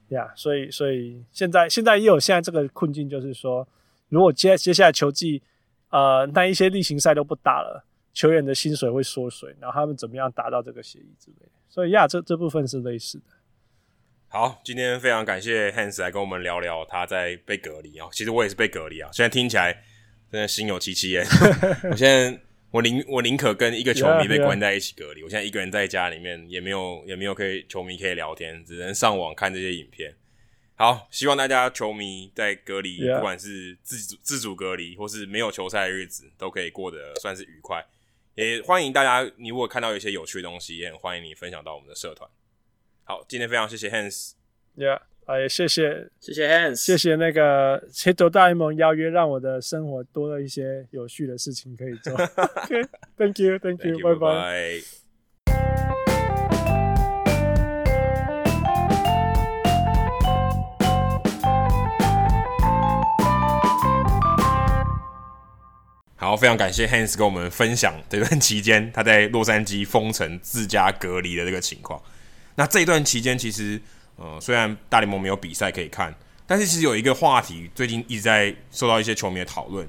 呀，yeah, 所以所以现在现在也有现在这个困境，就是说，如果接接下来球季，呃，那一些例行赛都不打了，球员的薪水会缩水，然后他们怎么样达到这个协议之类的。所以呀，这这部分是类似的。好，今天非常感谢 Hans 来跟我们聊聊他在被隔离啊，其实我也是被隔离啊，现在听起来真的心有戚戚焉。[LAUGHS] 我现在。我宁我宁可跟一个球迷被关在一起隔离。Yeah, yeah. 我现在一个人在家里面，也没有也没有可以球迷可以聊天，只能上网看这些影片。好，希望大家球迷在隔离.不管是自主自主隔离，或是没有球赛的日子，都可以过得算是愉快。也欢迎大家，你如果看到一些有趣的东西，也很欢迎你分享到我们的社团。好，今天非常谢谢 Hans。Yeah. 哎，谢谢，谢谢 Hans，谢谢那个街头大联盟邀约，让我的生活多了一些有趣的事情可以做。[LAUGHS] OK，Thank you，Thank you，拜拜。好，非常感谢 Hans 跟我们分享这段期间他在洛杉矶封城自家隔离的这个情况。那这一段期间，其实。呃，虽然大联盟没有比赛可以看，但是其实有一个话题最近一直在受到一些球迷的讨论，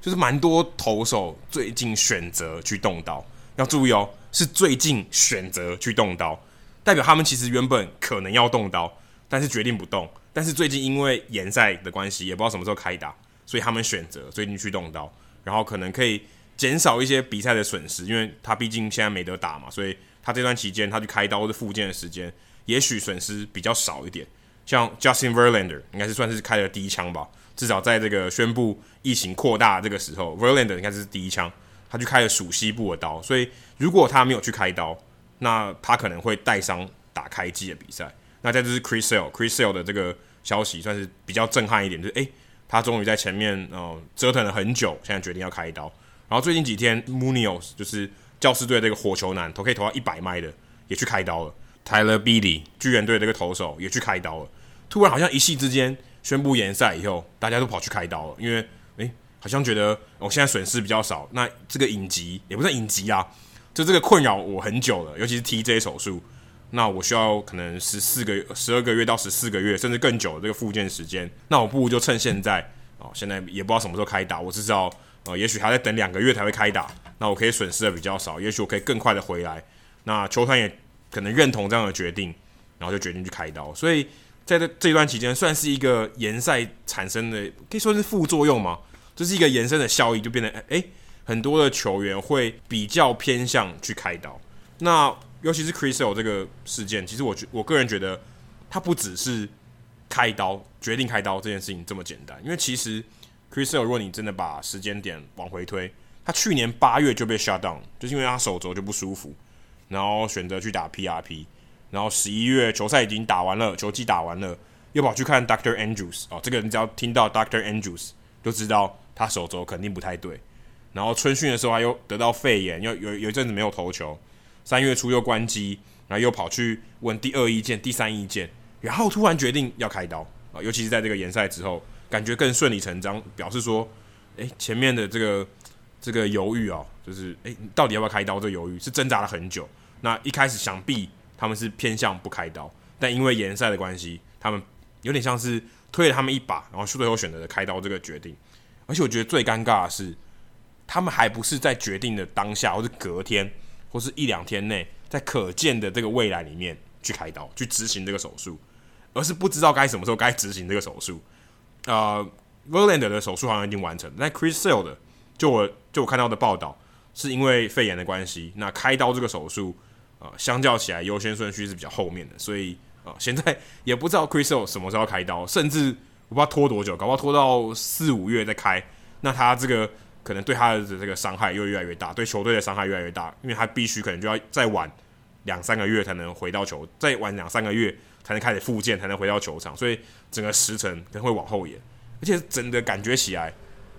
就是蛮多投手最近选择去动刀。要注意哦，是最近选择去动刀，代表他们其实原本可能要动刀，但是决定不动，但是最近因为延赛的关系，也不知道什么时候开打，所以他们选择最近去动刀，然后可能可以减少一些比赛的损失，因为他毕竟现在没得打嘛，所以他这段期间他去开刀或者复健的时间，也许损失比较少一点。像 Justin Verlander 应该是算是开了第一枪吧，至少在这个宣布疫情扩大这个时候，Verlander 应该是第一枪，他去开了属西部的刀，所以如果他没有去开刀，那他可能会带伤打开季的比赛。那再就是 Chris Sale，Chris Sale 的这个消息算是比较震撼一点，就是诶，他终于在前面哦、呃、折腾了很久，现在决定要开刀。然后最近几天，Munoz 就是教士队这个火球男，投可以投到一百迈的，也去开刀了。Tyler Beede 巨人队这个投手也去开刀了。突然好像一夕之间宣布延赛以后，大家都跑去开刀了，因为诶，好像觉得我、哦、现在损失比较少。那这个隐疾也不是隐疾啊，就这个困扰我很久了，尤其是 TJ 手术。那我需要可能十四个、十二个月到十四个月，甚至更久的这个复健时间。那我不如就趁现在哦，现在也不知道什么时候开打，我至呃，也许还在等两个月才会开打。那我可以损失的比较少，也许我可以更快的回来。那球团也可能认同这样的决定，然后就决定去开刀。所以在这这段期间，算是一个延赛产生的，可以说是副作用嘛，这、就是一个延伸的效益，就变得诶，很多的球员会比较偏向去开刀。那尤其是 Chris Sale 这个事件，其实我觉我个人觉得，他不只是开刀决定开刀这件事情这么简单。因为其实 Chris Sale，如果你真的把时间点往回推，他去年八月就被 shut down，就是因为他手肘就不舒服，然后选择去打 PRP，然后十一月球赛已经打完了，球季打完了，又跑去看 Doctor Andrews 哦，这个人只要听到 Doctor Andrews 就知道他手肘肯定不太对。然后春训的时候他又得到肺炎，又有有一阵子没有投球。三月初又关机，然后又跑去问第二意见、第三意见，然后突然决定要开刀啊！尤其是在这个延赛之后，感觉更顺理成章，表示说，诶，前面的这个这个犹豫啊，就是诶，到底要不要开刀？这犹豫是挣扎了很久。那一开始想必他们是偏向不开刀，但因为延赛的关系，他们有点像是推了他们一把，然后最后选择了开刀这个决定。而且我觉得最尴尬的是，他们还不是在决定的当下，或是隔天。或是一两天内，在可见的这个未来里面去开刀，去执行这个手术，而是不知道该什么时候该执行这个手术。呃，Verlander 的手术好像已经完成，但 Chris Sale 的，就我就我看到的报道，是因为肺炎的关系，那开刀这个手术，呃，相较起来优先顺序是比较后面的，所以、呃，[LAUGHS] 现在也不知道 Chris Sale 什么时候开刀，甚至我不知道拖多久，搞不好拖到四五月再开，那他这个。可能对他的这个伤害又越来越大，对球队的伤害越来越大，因为他必须可能就要再晚两三个月才能回到球，再晚两三个月才能开始复健，才能回到球场，所以整个时程可能会往后延，而且整个感觉起来，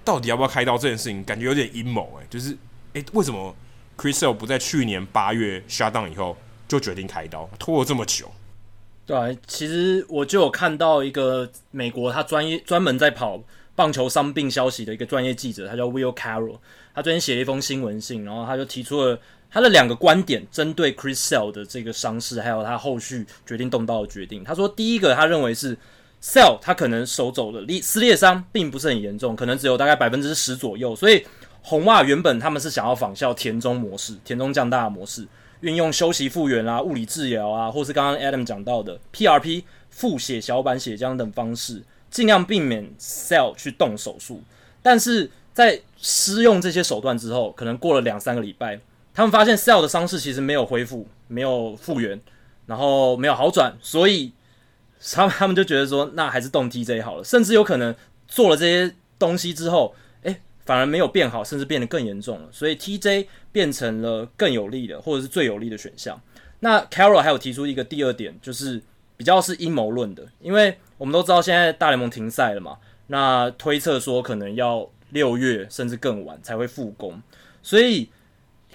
到底要不要开刀这件事情，感觉有点阴谋诶，就是诶，为什么 Chris Sale 不在去年八月下档以后就决定开刀，拖了这么久？对啊，其实我就有看到一个美国他专业专门在跑。棒球伤病消息的一个专业记者，他叫 Will Carroll，他最近写了一封新闻信，然后他就提出了他的两个观点，针对 Chris Sale 的这个伤势，还有他后续决定动刀的决定。他说，第一个，他认为是 Sale 他可能手肘的裂撕裂伤并不是很严重，可能只有大概百分之十左右，所以红袜原本他们是想要仿效田中模式，田中将大的模式，运用休息复原啊、物理治疗啊，或是刚刚 Adam 讲到的 PRP 复血小板血浆等方式。尽量避免 Sale 去动手术，但是在施用这些手段之后，可能过了两三个礼拜，他们发现 Sale 的伤势其实没有恢复，没有复原，然后没有好转，所以他们他们就觉得说，那还是动 TJ 好了，甚至有可能做了这些东西之后，诶，反而没有变好，甚至变得更严重了，所以 TJ 变成了更有利的或者是最有利的选项。那 Carol 还有提出一个第二点，就是比较是阴谋论的，因为。我们都知道现在大联盟停赛了嘛，那推测说可能要六月甚至更晚才会复工，所以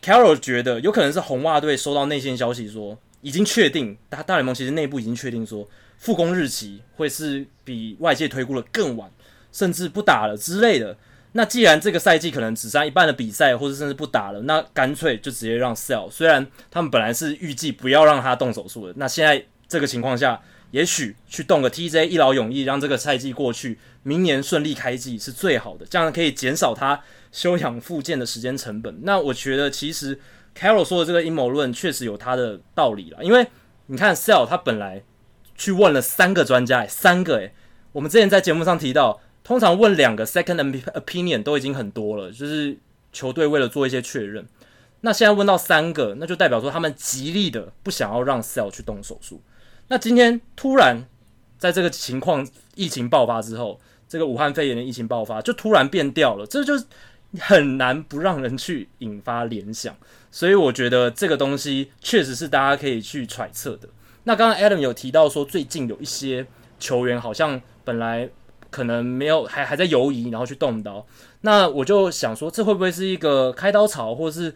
Carroll 觉得有可能是红袜队收到内线消息说已经确定，大大联盟其实内部已经确定说复工日期会是比外界推估的更晚，甚至不打了之类的。那既然这个赛季可能只剩一半的比赛，或者甚至不打了，那干脆就直接让 Sale。虽然他们本来是预计不要让他动手术的，那现在这个情况下。也许去动个 TJ 一劳永逸，让这个赛季过去，明年顺利开季是最好的，这样可以减少他休养复健的时间成本。那我觉得其实 Carol 说的这个阴谋论确实有他的道理啦，因为你看 Sale 他本来去问了三个专家，三个诶，我们之前在节目上提到，通常问两个 second opinion 都已经很多了，就是球队为了做一些确认。那现在问到三个，那就代表说他们极力的不想要让 Sale 去动手术。那今天突然在这个情况疫情爆发之后，这个武汉肺炎的疫情爆发就突然变掉了，这就很难不让人去引发联想。所以我觉得这个东西确实是大家可以去揣测的。那刚刚 Adam 有提到说，最近有一些球员好像本来可能没有还还在犹疑，然后去动刀。那我就想说，这会不会是一个开刀潮，或是？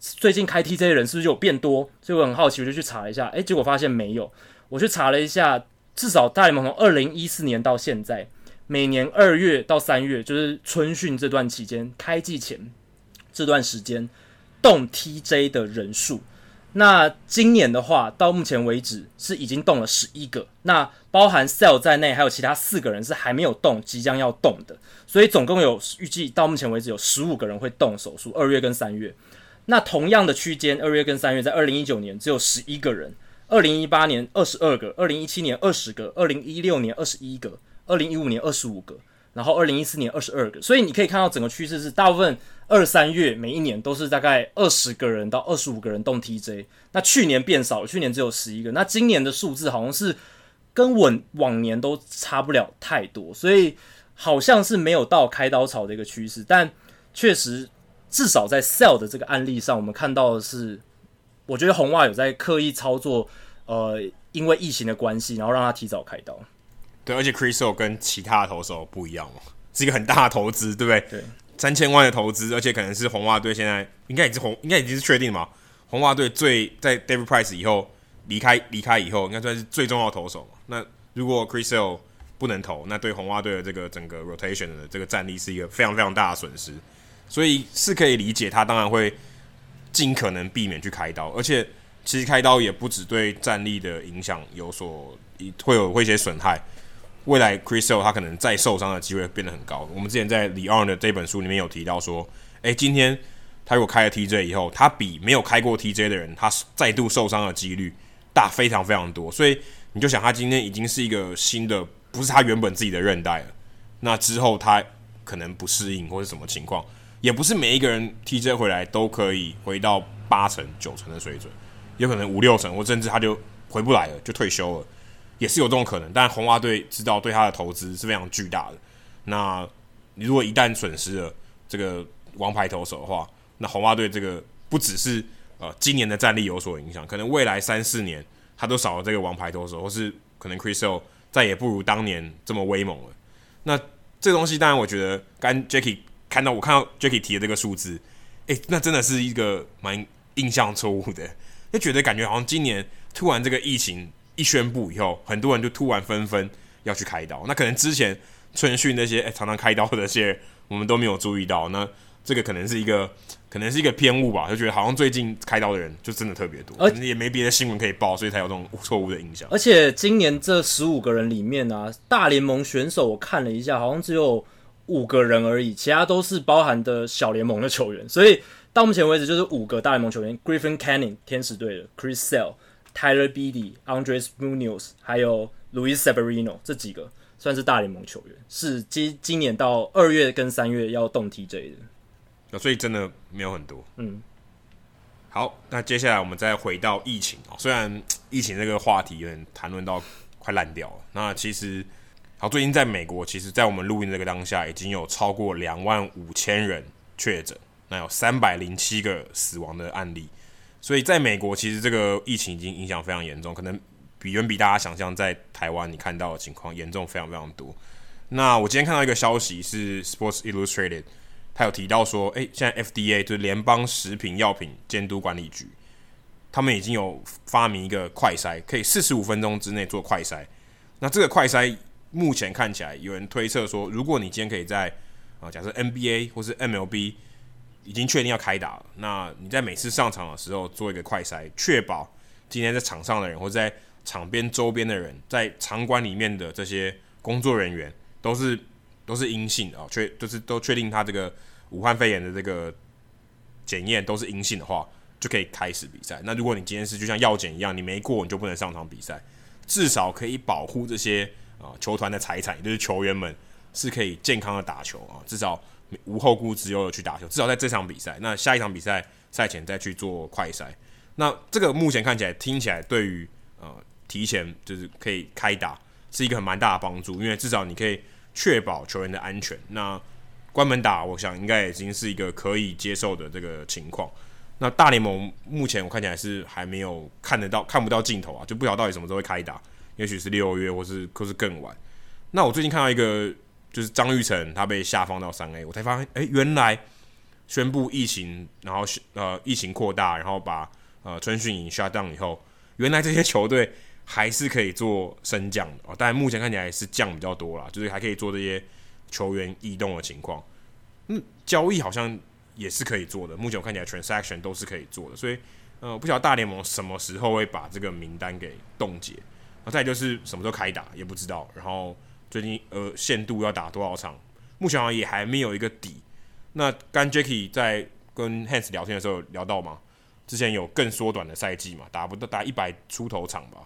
最近开 TJ 的人是不是就有变多？所以我很好奇，我就去查一下，诶，结果发现没有。我去查了一下，至少大联盟从二零一四年到现在，每年二月到三月，就是春训这段期间，开季前这段时间动 TJ 的人数。那今年的话，到目前为止是已经动了十一个，那包含 Sale 在内，还有其他四个人是还没有动，即将要动的。所以总共有预计到目前为止有十五个人会动手术，二月跟三月。那同样的区间，二月跟三月，在二零一九年只有十一个人，二零一八年二十二个，二零一七年二十个，二零一六年二十一个，二零一五年二十五个，然后二零一四年二十二个。所以你可以看到整个趋势是，大部分二三月每一年都是大概二十个人到二十五个人动 TJ。那去年变少了，去年只有十一个。那今年的数字好像是跟往往年都差不了太多，所以好像是没有到开刀潮的一个趋势，但确实。至少在 Sell 的这个案例上，我们看到的是，我觉得红袜有在刻意操作，呃，因为疫情的关系，然后让他提早开刀。对，而且 Chris Sale 跟其他的投手不一样嘛，是一个很大的投资，对不对？对，三千万的投资，而且可能是红袜队现在应该已经红，应该已经是确定嘛。红袜队最在 David Price 以后离开离开以后，应该算是最重要的投手嘛。那如果 Chris Sale 不能投，那对红袜队的这个整个 rotation 的这个战力是一个非常非常大的损失。所以是可以理解，他当然会尽可能避免去开刀，而且其实开刀也不只对战力的影响有所会有会一些损害。未来 Chris Sale 他可能再受伤的机会变得很高。我们之前在 The Arn 的这本书里面有提到说，诶，今天他如果开了 TJ 以后，他比没有开过 TJ 的人，他再度受伤的几率大非常非常多。所以你就想，他今天已经是一个新的，不是他原本自己的韧带了。那之后他可能不适应或者什么情况。也不是每一个人 TJ 回来都可以回到八成九成的水准，有可能五六成，或甚至他就回不来了，就退休了，也是有这种可能。但红袜队知道对他的投资是非常巨大的。那你如果一旦损失了这个王牌投手的话，那红袜队这个不只是呃今年的战力有所影响，可能未来三四年他都少了这个王牌投手，或是可能 Chris Sale 再也不如当年这么威猛了。那这东西当然，我觉得跟 Jacky。看到我看到 Jacky 提的这个数字，诶、欸，那真的是一个蛮印象错误的，就觉得感觉好像今年突然这个疫情一宣布以后，很多人就突然纷纷要去开刀。那可能之前春训那些诶、欸，常常开刀的那些，我们都没有注意到。那这个可能是一个可能是一个偏误吧，就觉得好像最近开刀的人就真的特别多，而也没别的新闻可以报，所以才有这种错误的印象。而且今年这十五个人里面啊，大联盟选手我看了一下，好像只有。五个人而已，其他都是包含的小联盟的球员，所以到目前为止就是五个大联盟球员：Griffin Canning 天使队的，Chris Sale、Tyler Beede、Andres Munoz，还有 Luis Severino 这几个算是大联盟球员，是今今年到二月跟三月要动 TJ 的，那所以真的没有很多。嗯，好，那接下来我们再回到疫情哦，虽然疫情这个话题有点谈论到快烂掉了，那其实。好，最近在美国，其实，在我们录音这个当下，已经有超过两万五千人确诊，那有三百零七个死亡的案例。所以，在美国，其实这个疫情已经影响非常严重，可能比远比大家想象在台湾你看到的情况严重非常非常多。那我今天看到一个消息是 Sports Illustrated，他有提到说，诶，现在 FDA 就是联邦食品药品监督管理局，他们已经有发明一个快筛，可以四十五分钟之内做快筛。那这个快筛。目前看起来，有人推测说，如果你今天可以在啊，假设 NBA 或是 MLB 已经确定要开打了，那你在每次上场的时候做一个快筛，确保今天在场上的人或在场边周边的人，在场馆里面的这些工作人员都是都是阴性的啊，确就是都确定他这个武汉肺炎的这个检验都是阴性的话，就可以开始比赛。那如果你今天是就像药检一样，你没过你就不能上场比赛。至少可以保护这些啊、球团的财产，也就是球员们是可以健康的打球啊，至少无后顾之忧的去打球。至少在这场比赛，那下一场比赛赛前再去做快筛。那这个目前看起来、听起来，对于呃提前就是可以开打，是一个很蛮大的帮助，因为至少你可以确保球员的安全。那关门打，我想应该已经是一个可以接受的这个情况。那大联盟目前我看起来是还没有看得到、看不到尽头啊，就不晓得到底什么时候会开打，也许是六月，或是或是更晚。那我最近看到一个，就是张玉成他被下放到三 A，我才发现，哎、原来宣布疫情，然后呃疫情扩大，然后把呃春训营 shut down 以后，原来这些球队还是可以做升降的哦。但目前看起来是降比较多啦，就是还可以做这些球员异动的情况。嗯，交易好像。也是可以做的，目前我看起来 transaction 都是可以做的，所以呃，不晓得大联盟什么时候会把这个名单给冻结，再就是什么时候开打也不知道，然后最近呃限度要打多少场，目前好像也还没有一个底。那刚 Jacky 在跟 Hans 聊天的时候聊到嘛，之前有更缩短的赛季嘛，打不到打一百出头场吧。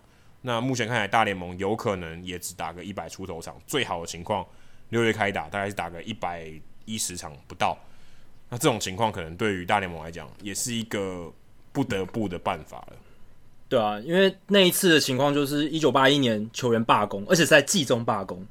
那目前看来大联盟有可能也只打个一百出头场，最好的情况六月开打大概是打个一百一十场不到。那这种情况可能对于大联盟来讲，也是一个不得不的办法了。对啊，因为那一次的情况就是一九八一年球员罢工，而且在季中罢工。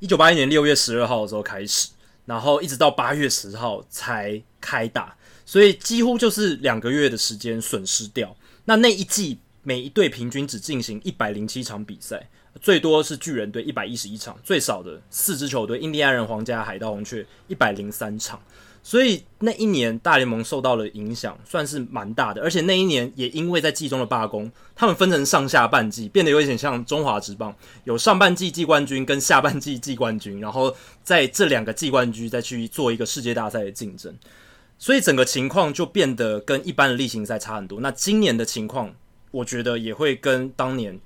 一九八一年六月十二号的时候开始，然后一直到八月十号才开打，所以几乎就是两个月的时间损失掉。那那一季每一队平均只进行一百零七场比赛，最多是巨人队一百一十一场，最少的四支球队印第安人、皇家、海盗、红雀一百零三场。所以那一年大联盟受到了影响，算是蛮大的。而且那一年也因为在季中的罢工，他们分成上下半季，变得有点像中华职棒，有上半季季冠军跟下半季季冠军，然后在这两个季冠军再去做一个世界大赛的竞争。所以整个情况就变得跟一般的例行赛差很多。那今年的情况，我觉得也会跟当年。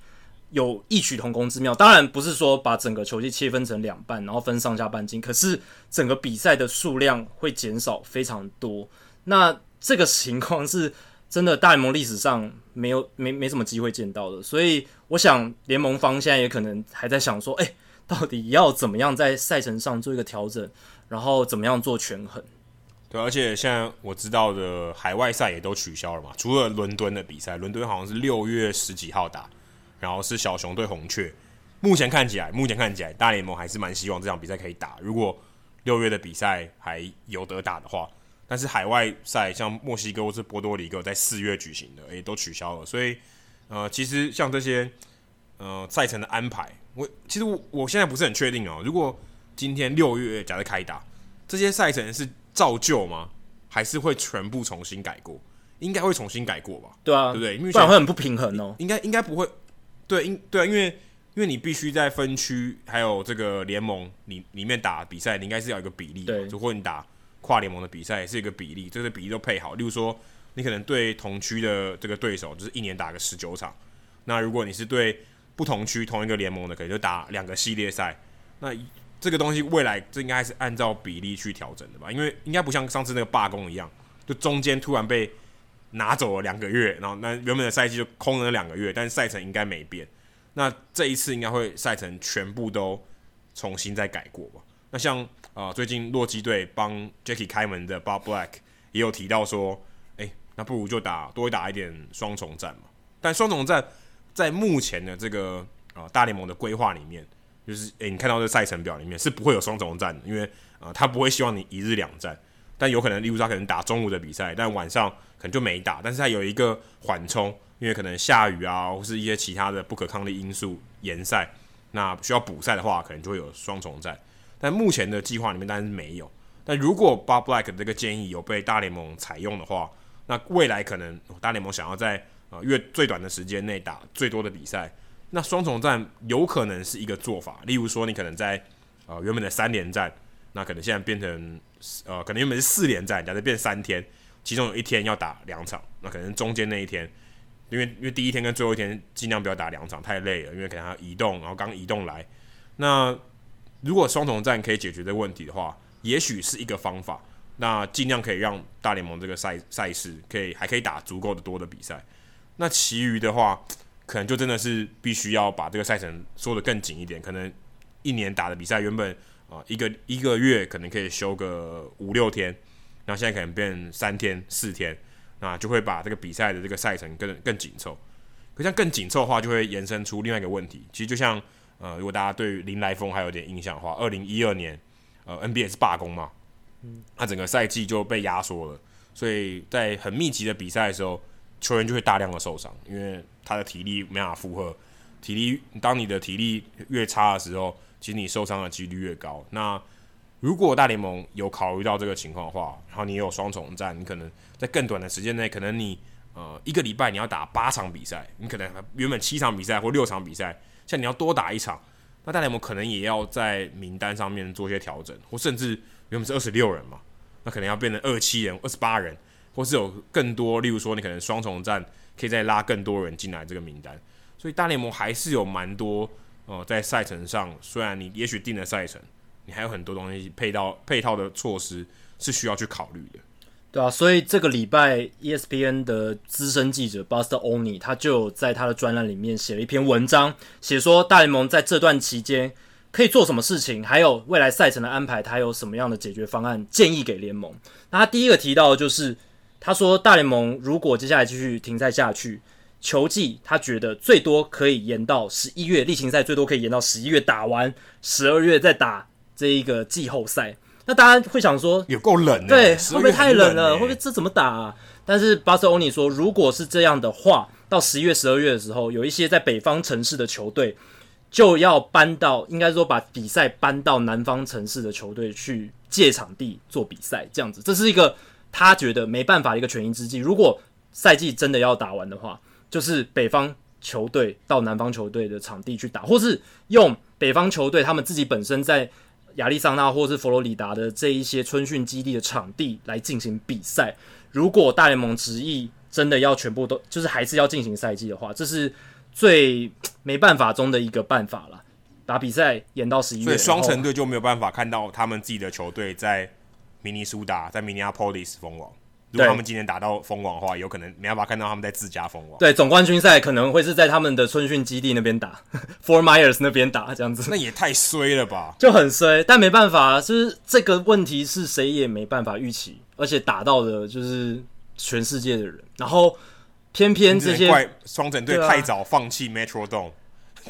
有异曲同工之妙，当然不是说把整个球季切分成两半，然后分上下半季，可是整个比赛的数量会减少非常多。那这个情况是真的大联盟历史上没有没没什么机会见到的，所以我想联盟方现在也可能还在想说，哎，到底要怎么样在赛程上做一个调整，然后怎么样做权衡？对，而且现在我知道的海外赛也都取消了嘛，除了伦敦的比赛，伦敦好像是六月十几号打。然后是小熊对红雀，目前看起来，目前看起来，大联盟还是蛮希望这场比赛可以打。如果六月的比赛还有得打的话，但是海外赛像墨西哥或是波多黎各在四月举行的，也都取消了。所以，呃，其实像这些呃赛程的安排，我其实我我现在不是很确定哦。如果今天六月假设开打，这些赛程是照旧吗？还是会全部重新改过？应该会重新改过吧？对啊，对不对？因为不然会很不平衡哦。应该应该不会。对，因对啊，因为因为你必须在分区还有这个联盟里里面打比赛，你应该是要有一个比例，对，就或你打跨联盟的比赛也是一个比例，这个比例都配好。例如说，你可能对同区的这个对手就是一年打个十九场，那如果你是对不同区同一个联盟的，可能就打两个系列赛。那这个东西未来这应该还是按照比例去调整的吧？因为应该不像上次那个罢工一样，就中间突然被。拿走了两个月，然后那原本的赛季就空了两个月，但是赛程应该没变。那这一次应该会赛程全部都重新再改过吧？那像啊、最近洛基队帮 Jackie 开门的 Bob Black 也有提到说，哎，那不如就打多打一点双重战嘛。但双重战在目前的这个啊、呃、大联盟的规划里面，就是哎，你看到这赛程表里面是不会有双重战的，因为啊、他不会希望你一日两战。但有可能，例如他可能打中午的比赛，但晚上可能就没打。但是他有一个缓冲，因为可能下雨啊，或是一些其他的不可抗力因素延赛，那需要补赛的话，可能就会有双重战。但目前的计划里面当然是没有。但如果 Bob Black 这个建议有被大联盟采用的话，那未来可能大联盟想要在呃越最短的时间内打最多的比赛，那双重战有可能是一个做法。例如说，你可能在呃原本的三连战。那可能现在变成，呃，可能原本是四连战，假设变三天，其中有一天要打两场，那可能中间那一天，因为因为第一天跟最后一天尽量不要打两场，太累了，因为可能要移动，然后刚移动来，那如果双重战可以解决这个问题的话，也许是一个方法，那尽量可以让大联盟这个赛赛事可以还可以打足够的多的比赛，那其余的话，可能就真的是必须要把这个赛程缩得更紧一点，可能一年打的比赛原本啊、一个一个月可能可以休个五六天，那现在可能变三天四天，那就会把这个比赛的这个赛程更更紧凑。可像更紧凑的话，就会延伸出另外一个问题。其实就像呃，如果大家对林来峰还有点印象的话，二零一二年呃 NBA 是罢工嘛，嗯，他整个赛季就被压缩了，所以在很密集的比赛的时候，球员就会大量的受伤，因为他的体力没办法负荷。体力，当你的体力越差的时候，其实你受伤的几率越高。那如果大联盟有考虑到这个情况的话，然后你有双重战，你可能在更短的时间内，可能你呃一个礼拜你要打八场比赛，你可能原本七场比赛或六场比赛，像你要多打一场，那大联盟可能也要在名单上面做一些调整，或甚至原本是二十六人嘛，那可能要变成二七人、二十八人。或是有更多，例如说你可能双重战可以再拉更多人进来这个名单，所以大联盟还是有蛮多呃在赛程上，虽然你也许定了赛程，还有很多东西配套配套的措施是需要去考虑的。对啊，所以这个礼拜 ESPN 的资深记者 Buster Oni 他就在他的专栏里面写了一篇文章，写说大联盟在这段期间可以做什么事情，还有未来赛程的安排，他有什么样的解决方案建议给联盟。那他第一个提到的就是。他说，大联盟如果接下来继续停赛下去，球季他觉得最多可以延到十一月，例行赛最多可以延到十一月打完，十二月再打这一个季后赛。那大家会想说，有够冷，对，会不会太冷了？会不会这怎么打啊？但是巴斯欧尼说，如果是这样的话，到十一月、十二月的时候，有一些在北方城市的球队就要搬到，应该说把比赛搬到南方城市的球队去借场地做比赛，这样子，这是一个。他觉得没办法的一个权宜之计。如果赛季真的要打完的话，就是北方球队到南方球队的场地去打，或是用北方球队他们自己本身在亚利桑那或是佛罗里达的这一些春训基地的场地来进行比赛。如果大联盟执意真的要全部都就是还是要进行赛季的话，这是最没办法中的一个办法了。把比赛延到十一月，所以双城队就没有办法看到他们自己的球队在。明尼苏达在 Minneapolis 封王，如果他们今年打到封王的话，有可能没办法看到他们在自家封王。对，总冠军赛可能会是在他们的春训基地那边打，[LAUGHS] Fort Myers 那边打这样子。那也太衰了吧？就很衰，但没办法，就是这个问题是谁也没办法预期，而且打到的就是全世界的人，然后偏偏这些怪双城队太早放弃 Metrodome。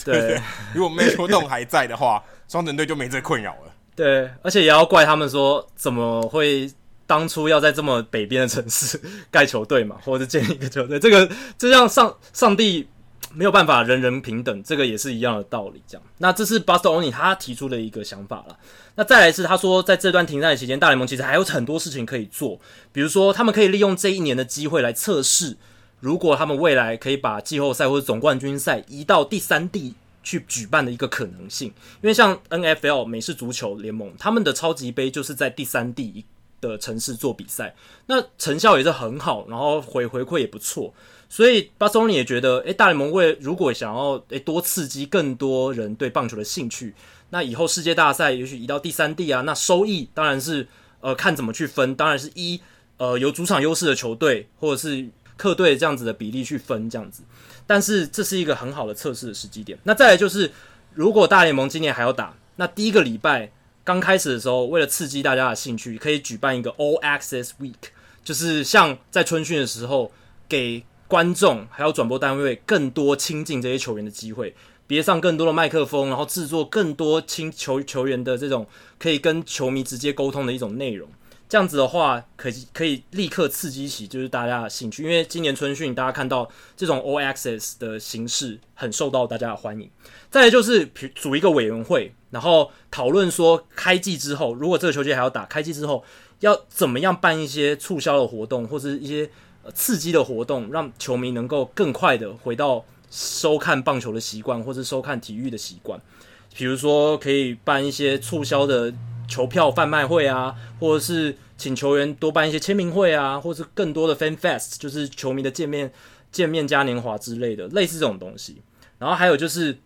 对，对，对，如果 Metrodome 还在的话，双城队就没这困扰了。对，而且也要怪他们说，怎么会当初要在这么北边的城市 [LAUGHS] 盖球队嘛，或者建一个球队？这个就像上上帝没有办法人人平等，这个也是一样的道理。这样，那这是 Buster Olney 他提出的一个想法了。那再来是他说，在这段停赛期间，大联盟其实还有很多事情可以做，比如说他们可以利用这一年的机会来测试，如果他们未来可以把季后赛或者总冠军赛移到第三地。去举办的一个可能性，因为像 NFL 美式足球联盟，他们的超级杯就是在第三地的城市做比赛，那成效也是很好，然后回回馈也不错，所以巴松尼也觉得，诶，大联盟为如果想要诶多刺激更多人对棒球的兴趣，那以后世界大赛也许移到第三地啊，那收益当然是呃看怎么去分，当然是一呃有主场优势的球队或者是客队这样子的比例去分这样子。但是这是一个很好的测试的时机点。那再来就是，如果大联盟今年还要打，那第一个礼拜刚开始的时候，为了刺激大家的兴趣，可以举办一个 All Access Week，就是像在春训的时候，给观众还有转播单位更多亲近这些球员的机会，别上更多的麦克风，然后制作更多亲球球员的这种可以跟球迷直接沟通的一种内容。这样子的话，可以可以立刻刺激起就是大家的兴趣，因为今年春训大家看到这种 All Access 的形式很受到大家的欢迎。再就是组一个委员会，然后讨论说开季之后，如果这个球季还要打，开季之后要怎么样办一些促销的活动，或是一些刺激的活动，让球迷能够更快的回到收看棒球的习惯，或是收看体育的习惯。比如说可以办一些促销的。球票贩卖会啊，或者是请球员多办一些签名会啊，或是更多的 fan fest，就是球迷的见面见面嘉年华之类的，类似这种东西。然后还有就是，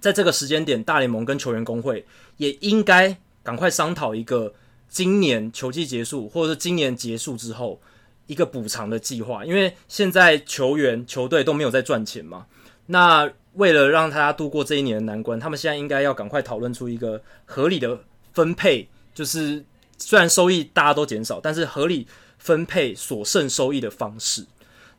在这个时间点，大联盟跟球员工会也应该赶快商讨一个今年球季结束，或者是今年结束之后一个补偿的计划，因为现在球员球队都没有在赚钱嘛。那为了让大家度过这一年的难关，他们现在应该要赶快讨论出一个合理的分配，就是虽然收益大家都减少，但是合理分配所剩收益的方式。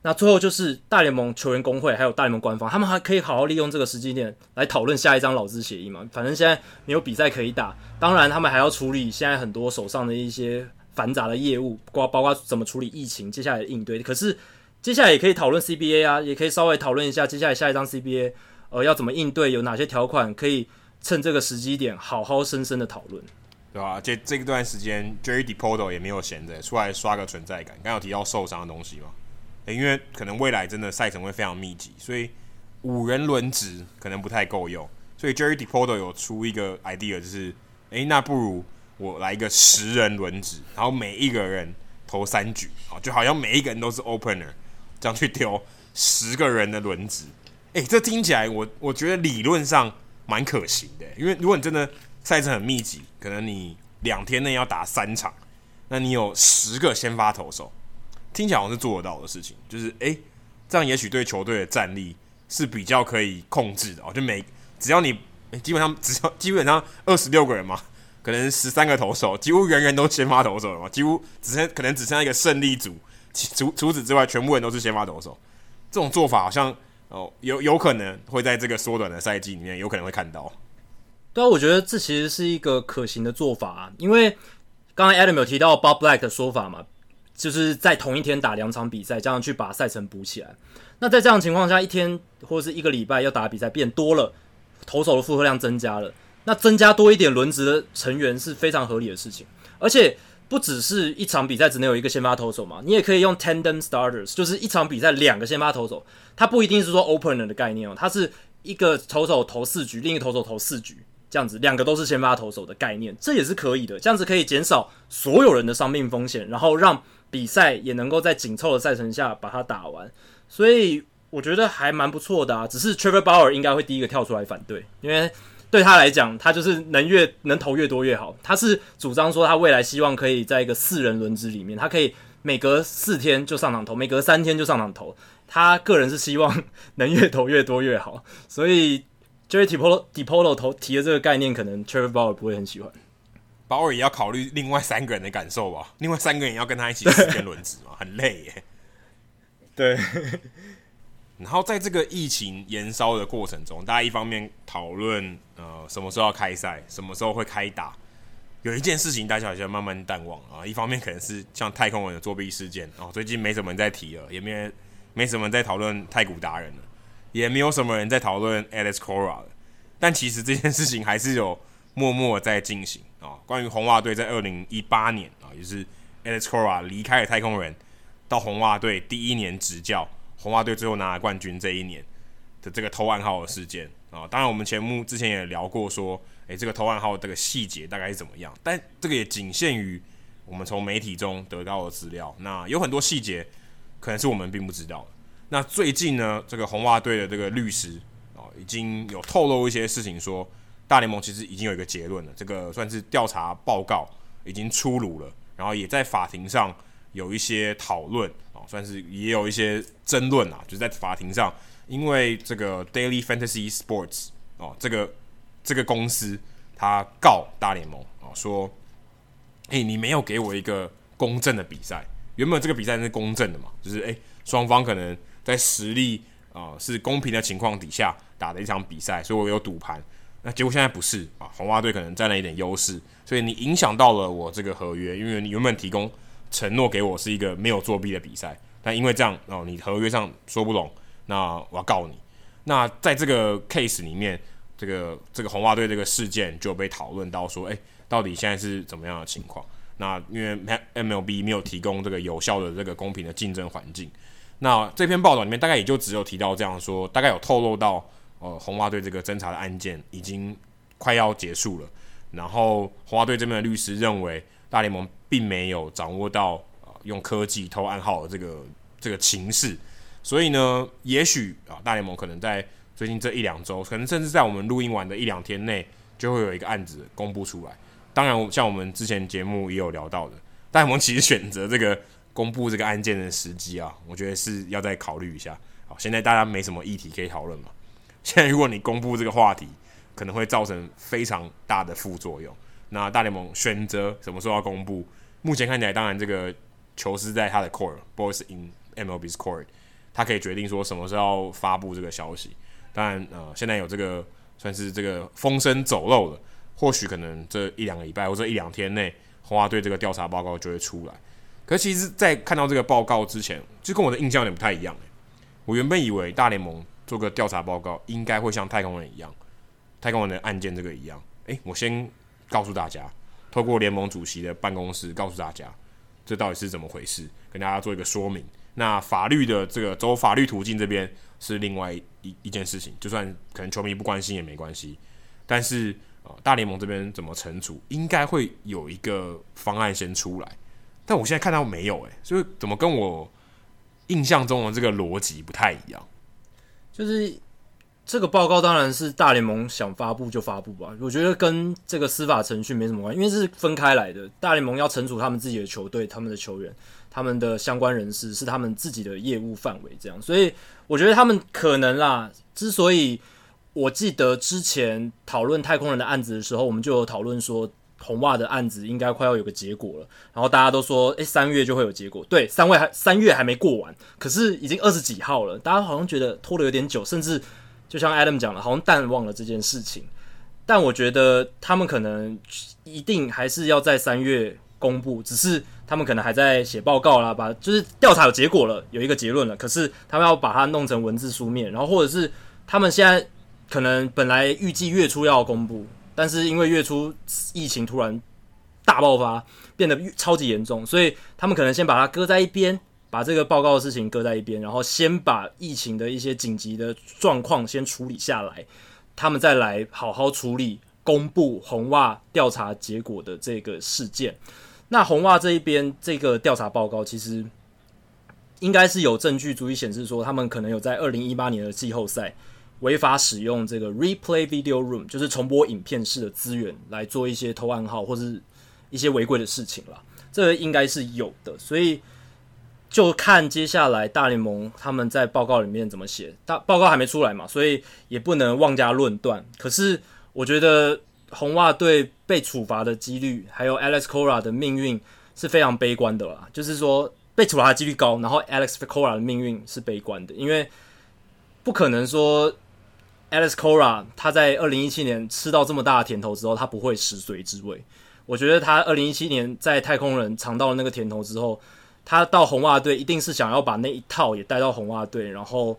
那最后就是大联盟球员工会还有大联盟官方，他们还可以好好利用这个时机点来讨论下一张劳资协议嘛。反正现在没有比赛可以打，当然他们还要处理现在很多手上的一些繁杂的业务，包包括怎么处理疫情，接下来的应对。可是接下来也可以讨论 CBA 啊，也可以稍微讨论一下接下来下一张 CBA，呃，要怎么应对，有哪些条款可以趁这个时机点好好深深的讨论，对吧？这这段时间 Jerry Depoto 也没有闲着，出来刷个存在感。刚有提到受伤的东西嘛？因为可能未来真的赛程会非常密集，所以五人轮值可能不太够用，所以 Jerry Depoto 有出一个 idea，就是，诶，那不如我来一个十人轮值，然后每一个人投三局，啊，就好像每一个人都是 opener，这样去丢十个人的轮值，诶，这听起来我我觉得理论上蛮可行的，因为如果你真的赛程很密集，可能你两天内要打三场，那你有十个先发投手。听起来好像是做得到的事情，就是诶、这样也许对球队的战力是比较可以控制的哦。就每只要你、基本上只要基本上二十六个人嘛，可能十三个投手，几乎人人都先发投手了嘛，几乎只剩可能只剩下一个胜利组，除除此之外，全部人都是先发投手。这种做法好像哦，有有可能会在这个缩短的赛季里面有可能会看到。对啊，我觉得这其实是一个可行的做法啊，因为刚才 Adam 有提到 Bob Black 的说法嘛。就是在同一天打两场比赛，这样去把赛程补起来。那在这样情况下，一天或者是一个礼拜要打的比赛变多了，投手的负荷量增加了，那增加多一点轮值的成员是非常合理的事情。而且不只是一场比赛只能有一个先发投手嘛，你也可以用 tandem starters，就是一场比赛两个先发投手，它不一定是说 opener 的概念哦，它是一个投手投四局，另一个投手投四局，这样子两个都是先发投手的概念，这也是可以的。这样子可以减少所有人的伤病风险，然后让比赛也能够在紧凑的赛程下把它打完，所以我觉得还蛮不错的啊。只是 Trevor Bauer 应该会第一个跳出来反对，因为对他来讲，他就是能越能投越多越好。他是主张说他未来希望可以在一个四人轮值里面，他可以每隔四天就上场投，每隔三天就上场投。他个人是希望能越投越多越好，所以 Jerry Dipoto 投提的这个概念，可能 Trevor Bauer 不会很喜欢。保尔也要考虑另外三个人的感受吧，另外三个人也要跟他一起时间轮值嘛，[LAUGHS] 很累耶。对。然后在这个疫情延烧的过程中，大家一方面讨论呃什么时候要开赛，什么时候会开打，有一件事情大家好像慢慢淡忘啊。一方面可能是像太空人的作弊事件哦，最近没什么人在提了，也没没什么人在讨论太古达人了，也没有什么人在讨论 Alex Cora 了。但其实这件事情还是有默默在进行。啊，关于红袜队在二零一八年啊，也是 Alex Cora 离开了太空人，到红袜队第一年执教，红袜队最后拿了冠军这一年的这个偷暗号的事件啊。当然，我们节目之前也聊过，说，诶，这个偷暗号这个细节大概是怎么样？但这个也仅限于我们从媒体中得到的资料。那有很多细节可能是我们并不知道的。那最近呢，这个红袜队的这个律师啊，已经有透露一些事情说。大联盟其实已经有一个结论了，这个算是调查报告已经出炉了，然后也在法庭上有一些讨论啊，算是也有一些争论啊，就是在法庭上，因为这个 Daily Fantasy Sports 哦，这个这个公司他告大联盟啊，说，诶，你没有给我一个公正的比赛，原本这个比赛是公正的嘛，就是诶，双方可能在实力啊是公平的情况底下打的一场比赛，所以我有赌盘。那结果现在不是啊，红袜队可能占了一点优势，所以你影响到了我这个合约，因为你原本提供承诺给我是一个没有作弊的比赛，但因为这样哦，你合约上说不拢，那我要告你。那在这个 case 里面，这个这个红袜队这个事件就被讨论到说，诶，到底现在是怎么样的情况？那因为 MLB 没有提供这个有效的这个公平的竞争环境，那这篇报道里面大概也就只有提到这样说，大概有透露到。呃，红袜队这个侦查的案件已经快要结束了，然后红袜队这边的律师认为大联盟并没有掌握到呃用科技偷暗号的这个这个情势，所以呢，也许啊大联盟可能在最近这一两周，可能甚至在我们录音完的一两天内，就会有一个案子公布出来。当然，像我们之前节目也有聊到的，大联盟其实选择这个公布这个案件的时机啊，我觉得是要再考虑一下。好，现在大家没什么议题可以讨论嘛。现在如果你公布这个话题，可能会造成非常大的副作用。那大联盟选择什么时候要公布？目前看起来，当然这个球是在他的 court，balls in MLB's court，他可以决定说什么时候要发布这个消息。当然，呃，现在有这个算是这个风声走漏了，或许可能这一两个礼拜或者一两天内，红袜队这个调查报告就会出来。可其实，在看到这个报告之前，就跟我的印象有点不太一样。我原本以为大联盟做个调查报告，应该会像太空人一样，太空人的案件这个一样。诶，我先告诉大家，透过联盟主席的办公室告诉大家，这到底是怎么回事，跟大家做一个说明。那法律的这个走法律途径这边是另外一一件事情，就算可能球迷不关心也没关系。但是、呃，大联盟这边怎么惩处，应该会有一个方案先出来。但我现在看到没有诶，所以怎么跟我印象中的这个逻辑不太一样？就是。这个报告当然是大联盟想发布就发布吧，我觉得跟这个司法程序没什么关系，因为是分开来的。大联盟要惩处他们自己的球队、他们的球员、他们的相关人士，是他们自己的业务范围，这样。所以我觉得他们可能啦，之所以我记得之前讨论太空人的案子的时候，我们就有讨论说红袜的案子应该快要有个结果了，然后大家都说，诶，三月就会有结果。对，三月还三月还没过完，可是已经二十几号了，大家好像觉得拖得有点久，甚至。就像 Adam 讲的，好像淡忘了这件事情，但我觉得他们可能一定还是要在三月公布，只是他们可能还在写报告啦，把就是调查有结果了，有一个结论了，可是他们要把它弄成文字书面，然后或者是他们现在可能本来预计月初要公布，但是因为月初疫情突然大爆发，变得超级严重，所以他们可能先把它搁在一边。把这个报告的事情搁在一边，然后先把疫情的一些紧急的状况先处理下来，他们再来好好处理公布红袜调查结果的这个事件。那红袜这一边这个调查报告其实应该是有证据足以显示说，他们可能有在二零一八年的季后赛违法使用这个 Replay Video Room，就是重播影片式的资源来做一些偷暗号或是一些违规的事情了。这应该是有的，所以。就看接下来大联盟他们在报告里面怎么写，大报告还没出来嘛，所以也不能妄加论断。可是我觉得红袜队被处罚的几率，还有 Alex Cora 的命运是非常悲观的啦。就是说被处罚的几率高，然后 Alex Cora 的命运是悲观的，因为不可能说 Alice Cora 他在二零一七年吃到这么大的甜头之后，他不会食髓知味。我觉得他二零一七年在太空人尝到了那个甜头之后。他到红袜队一定是想要把那一套也带到红袜队，然后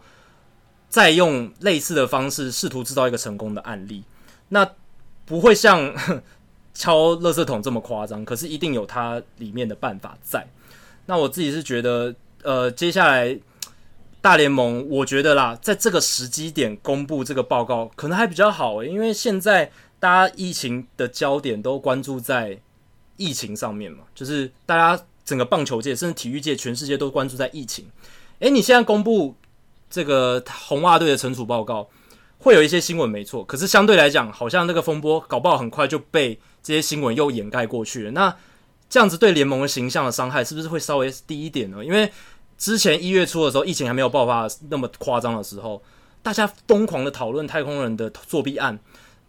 再用类似的方式试图制造一个成功的案例。那不会像 [LAUGHS] 敲垃圾桶这么夸张，可是一定有它里面的办法在。那我自己是觉得，呃，接下来大联盟，我觉得啦，在这个时机点公布这个报告可能还比较好，因为现在大家疫情的焦点都关注在疫情上面嘛，就是大家。整个棒球界甚至体育界，全世界都关注在疫情。诶，你现在公布这个红袜队的惩处报告，会有一些新闻没错，可是相对来讲，好像那个风波搞不好很快就被这些新闻又掩盖过去了。那这样子对联盟的形象的伤害是不是会稍微低一点呢？因为之前一月初的时候，疫情还没有爆发那么夸张的时候，大家疯狂的讨论太空人的作弊案，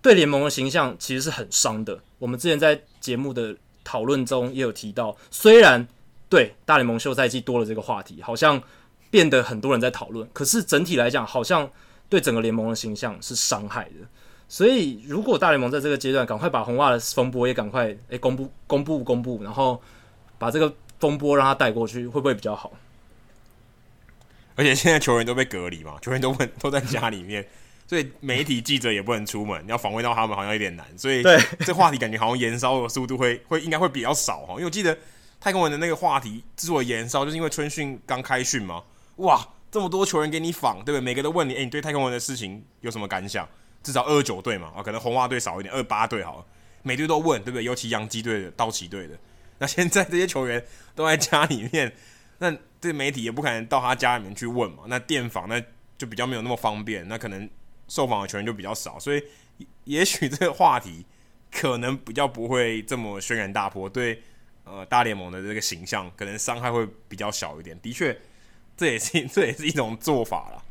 对联盟的形象其实是很伤的。我们之前在节目的。讨论中也有提到，虽然对大联盟休赛季多了这个话题，好像变得很多人在讨论，可是整体来讲，好像对整个联盟的形象是伤害的。所以，如果大联盟在这个阶段赶快把红袜的风波也赶快诶公布、公布、公布，然后把这个风波让他带过去，会不会比较好？而且现在球员都被隔离嘛，球员都问都在家里面。所以媒体记者也不能出门，要访问到他们好像有点难。所以这话题感觉好像延烧的速度会会应该会比较少哈。因为我记得太空人的那个话题之所以延烧，就是因为春训刚开训嘛。哇，这么多球员给你访，对不对？每个都问你，诶，你对太空人的事情有什么感想？至少二十九队嘛，啊，可能红袜队少一点，二八队好了，每队都问，对不对？尤其洋基队的、道奇队的。那现在这些球员都在家里面，那这媒体也不可能到他家里面去问嘛。那电访那就比较没有那么方便，那可能。受访的球员就比较少，所以也许这个话题可能比较不会这么轩然大波，对呃大联盟的这个形象可能伤害会比较小一点。的确，这也是这也是一种做法啦。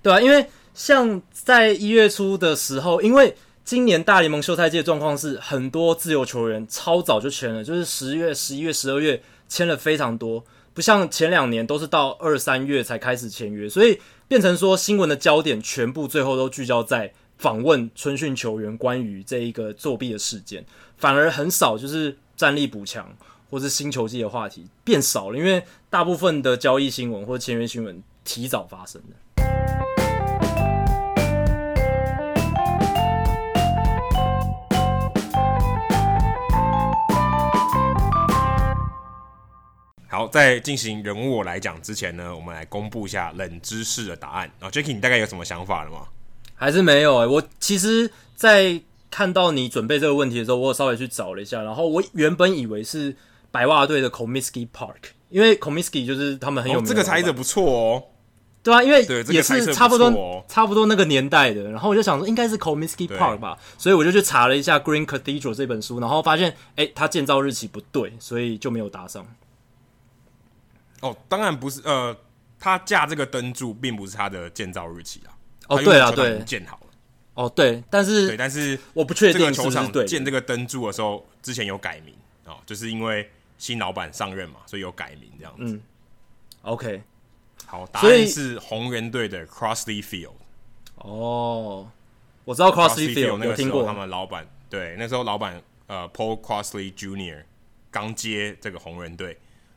对啊，因为像在一月初的时候，因为今年大联盟休赛季的状况是很多自由球员超早就签了，就是十月、十一月、十二月签了非常多，不像前两年都是到二三月才开始签约，所以变成说新闻的焦点全部最后都聚焦在访问春训球员关于这一个作弊的事件，反而很少就是战力补强或是新球季的话题变少了，因为大部分的交易新闻或签约新闻提早发生的。好，在进行人物我来讲之前呢，我们来公布一下冷知识的答案。然后 j a c k i e 你大概有什么想法了吗？还是没有我其实，在看到你准备这个问题的时候，我有稍微去找了一下，然后我原本以为是白袜队的 Comiskey Park，因为 Comiskey 就是他们很有名的、哦。这个猜的不错哦，对啊，因为也是差不多、差不多那个年代的，然后我就想说应该是 Comiskey Park 吧，所以我就去查了一下 Green Cathedral 这本书，然后发现哎，它建造日期不对，所以就没有答上。哦，当然不是，呃，他架这个灯柱并不是他的建造日期啊。哦，对啊，对，建好了。哦，对，但是对，但是我不确定这个球场建这个灯柱的时候，之前有改名哦，就是因为新老板上任嘛，所以有改名这样子。嗯，OK，好，答案是红人队的 Crossley Field。哦，我知道 Crossley Field，那个时候他们老板对，那时候老板呃 Paul Crossley Junior 刚接这个红人队，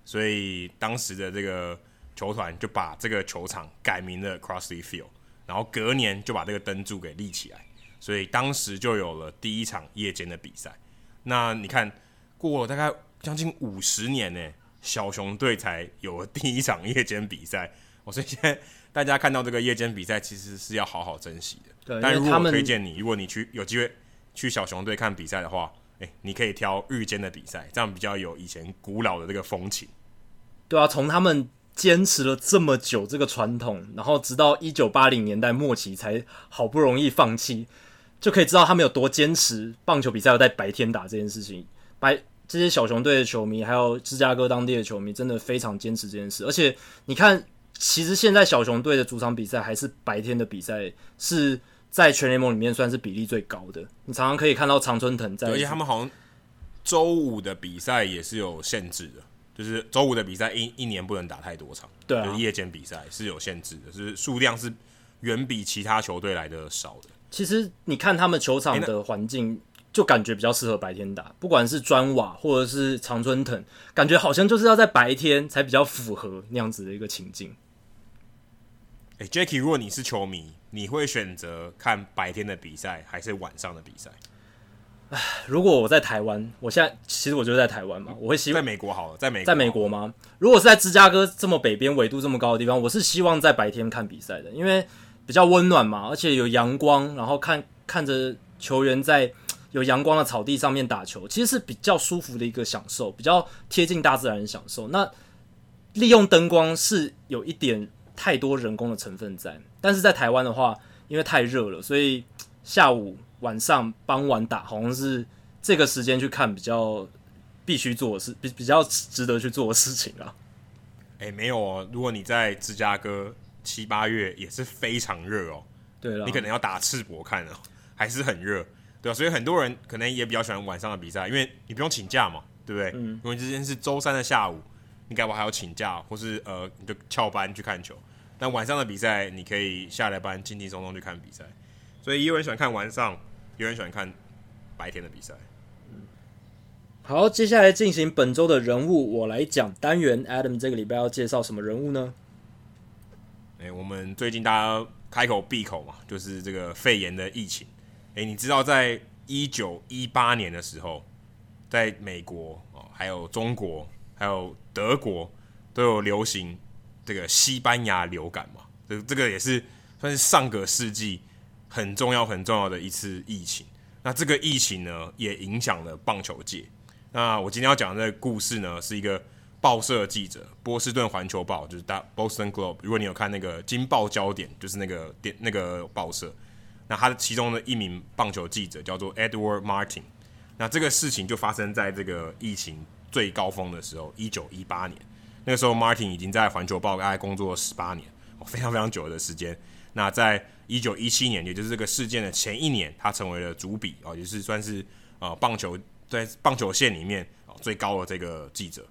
所以当时的这个球团就把这个球场改名了 Crosley Field。然后隔年就把这个灯柱给立起来，所以当时就有了第一场夜间的比赛。那你看，过了大概将近五十年呢，小熊队才有了第一场夜间比赛。[LAUGHS] 哦，所以现在大家看到这个夜间比赛，其实是要好好珍惜的。对，但如果我推荐你，如果你去有机会去小熊队看比赛的话，诶，你可以挑日间的比赛，这样比较有以前古老的这个风情。对啊，从他们。坚持了这么久这个传统，然后直到一九八零年代末期才好不容易放弃，就可以知道他们有多坚持棒球比赛要在白天打这件事情。白这些小熊队的球迷，还有芝加哥当地的球迷，真的非常坚持这件事。而且你看，其实现在小熊队的主场比赛还是白天的比赛，是在全联盟里面算是比例最高的。你常常可以看到常春藤在，而且他们好像周五的比赛也是有限制的。就是周五的比赛一一年不能打太多场，对啊，就是夜间比赛是有限制的，是数量是远比其他球队来的少的。其实你看他们球场的环境，就感觉比较适合白天打，不管是砖瓦或者是常春藤，感觉好像就是要在白天才比较符合那样子的一个情境。哎，Jacky，如果你是球迷，你会选择看白天的比赛还是晚上的比赛？唉，如果我在台湾，我现在其实我就是在台湾嘛，我会希望在美国好了，在美国在美国吗？如果是在芝加哥这么北边纬度这么高的地方，我是希望在白天看比赛的，因为比较温暖嘛，而且有阳光，然后看看着球员在有阳光的草地上面打球，其实是比较舒服的一个享受，比较贴近大自然的享受。那利用灯光是有一点太多人工的成分在，但是在台湾的话，因为太热了，所以下午。晚上傍晚打，好像是这个时间去看比较必须做的事，比比较值得去做的事情啊。哎、欸，没有哦，如果你在芝加哥七八月也是非常热哦。对了，你可能要打赤膊看哦，[LAUGHS] 还是很热，对啊，所以很多人可能也比较喜欢晚上的比赛，因为你不用请假嘛，对不对？嗯。因为今天是周三的下午，你该不还要请假，或是呃，你就翘班去看球。但晚上的比赛，你可以下了班轻轻松松去看比赛。所以也有人喜欢看晚上。有人喜欢看白天的比赛。好，接下来进行本周的人物，我来讲单元。Adam 这个礼拜要介绍什么人物呢？哎、欸，我们最近大家开口闭口嘛，就是这个肺炎的疫情。哎、欸，你知道在一九一八年的时候，在美国哦，还有中国，还有德国都有流行这个西班牙流感嘛？这这个也是算是上个世纪。很重要很重要的一次疫情，那这个疫情呢，也影响了棒球界。那我今天要讲的这个故事呢，是一个报社记者，波士顿环球报，就是大 Boston Globe。如果你有看那个《金报焦点》，就是那个电那个报社，那他的其中的一名棒球记者叫做 Edward Martin。那这个事情就发生在这个疫情最高峰的时候，一九一八年。那个时候，Martin 已经在环球报大概工作了十八年，非常非常久的时间。那在一九一七年，也就是这个事件的前一年，他成为了主笔哦，也是算是呃棒球在棒球线里面最高的这个记者。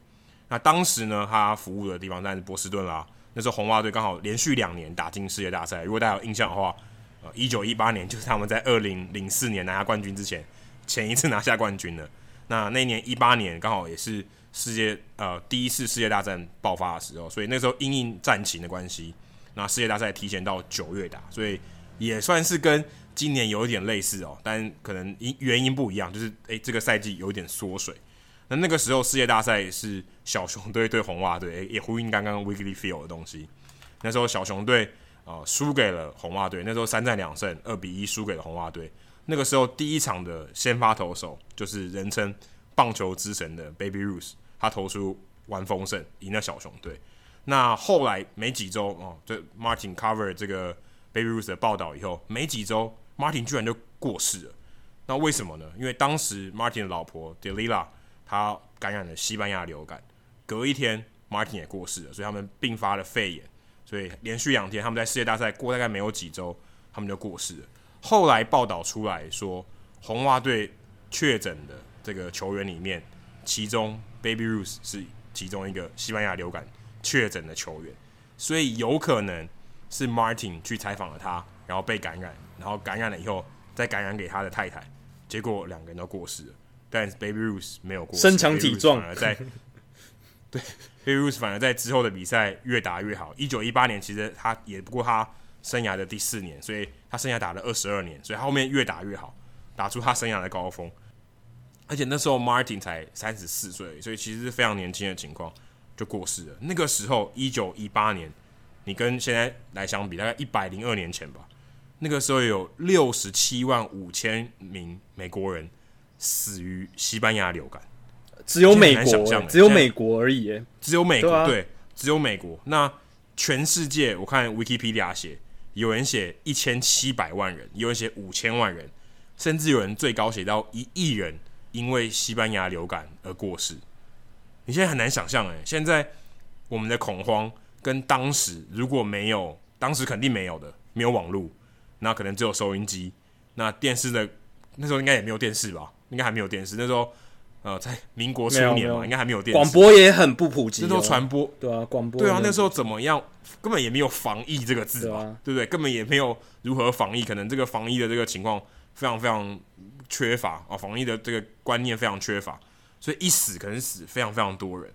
那当时呢，他服务的地方在波士顿啦。那时候红袜队刚好连续两年打进世界大赛。如果大家有印象的话，呃，一九一八年就是他们在二零零四年拿下冠军之前前一次拿下冠军的。那那年一八年刚好也是世界呃第一次世界大战爆发的时候，所以那时候因应战情的关系。那世界大赛提前到九月打，所以也算是跟今年有一点类似哦，但可能因原因不一样，就是诶、这个赛季有一点缩水。那那个时候世界大赛是小熊队对红袜队，也呼应刚刚 Wrigley feel 的东西。那时候小熊队啊输给了红袜队，那时候三战两胜，二比一输给了红袜队。那个时候第一场的先发投手就是人称棒球之神的 Baby Ruth，他投出完封胜，赢了小熊队。那后来没几周哦，这 Martin cover 这个 Baby Ruth 的报道以后，没几周 Martin 居然就过世了。那为什么呢？因为当时 Martin 的老婆 Delila 她感染了西班牙流感，隔一天 Martin 也过世了，所以他们并发了肺炎，所以连续两天他们在世界大赛过大概没有几周，他们就过世了。后来报道出来说，红袜队确诊的这个球员里面，其中 Baby Ruth 是其中一个西班牙流感。确诊的球员，所以有可能是 Martin 去采访了他，然后被感染，然后感染了以后再感染给他的太太，结果两个人都过世了。但是 Baby Ruth 没有过世，身强体壮，反而在 [LAUGHS] 对 Baby Ruth 反而在之后的比赛越打越好。一九一八年其实他也不过他生涯的第四年，所以他生涯打了二十二年，所以他后面越打越好，打出他生涯的高峰。而且那时候 Martin 才三十四岁，所以其实是非常年轻的情况。就过世了。那个时候，一九一八年，你跟现在来相比，大概一百零二年前吧。那个时候有六十七万五千名美国人死于西班牙流感，只有美国，只有美国而已，只有美国，对只有美国。那全世界，我看 Wikipedia 写，有人写一千七百万人，有人写五千万人，甚至有人最高写到一亿人因为西班牙流感而过世。你现在很难想象诶，现在我们的恐慌跟当时如果没有，当时肯定没有的，没有网络，那可能只有收音机，那电视的那时候应该也没有电视吧？应该还没有电视。那时候呃，在民国初年嘛，应该还没有电视。广播也很不普及，那时候传播对啊，广播对啊，那时候怎么样？根本也没有防疫这个字嘛，对，啊、对不对？根本也没有如何防疫，可能这个防疫的这个情况非常非常缺乏啊，防疫的这个观念非常缺乏。所以一死可能死非常非常多人。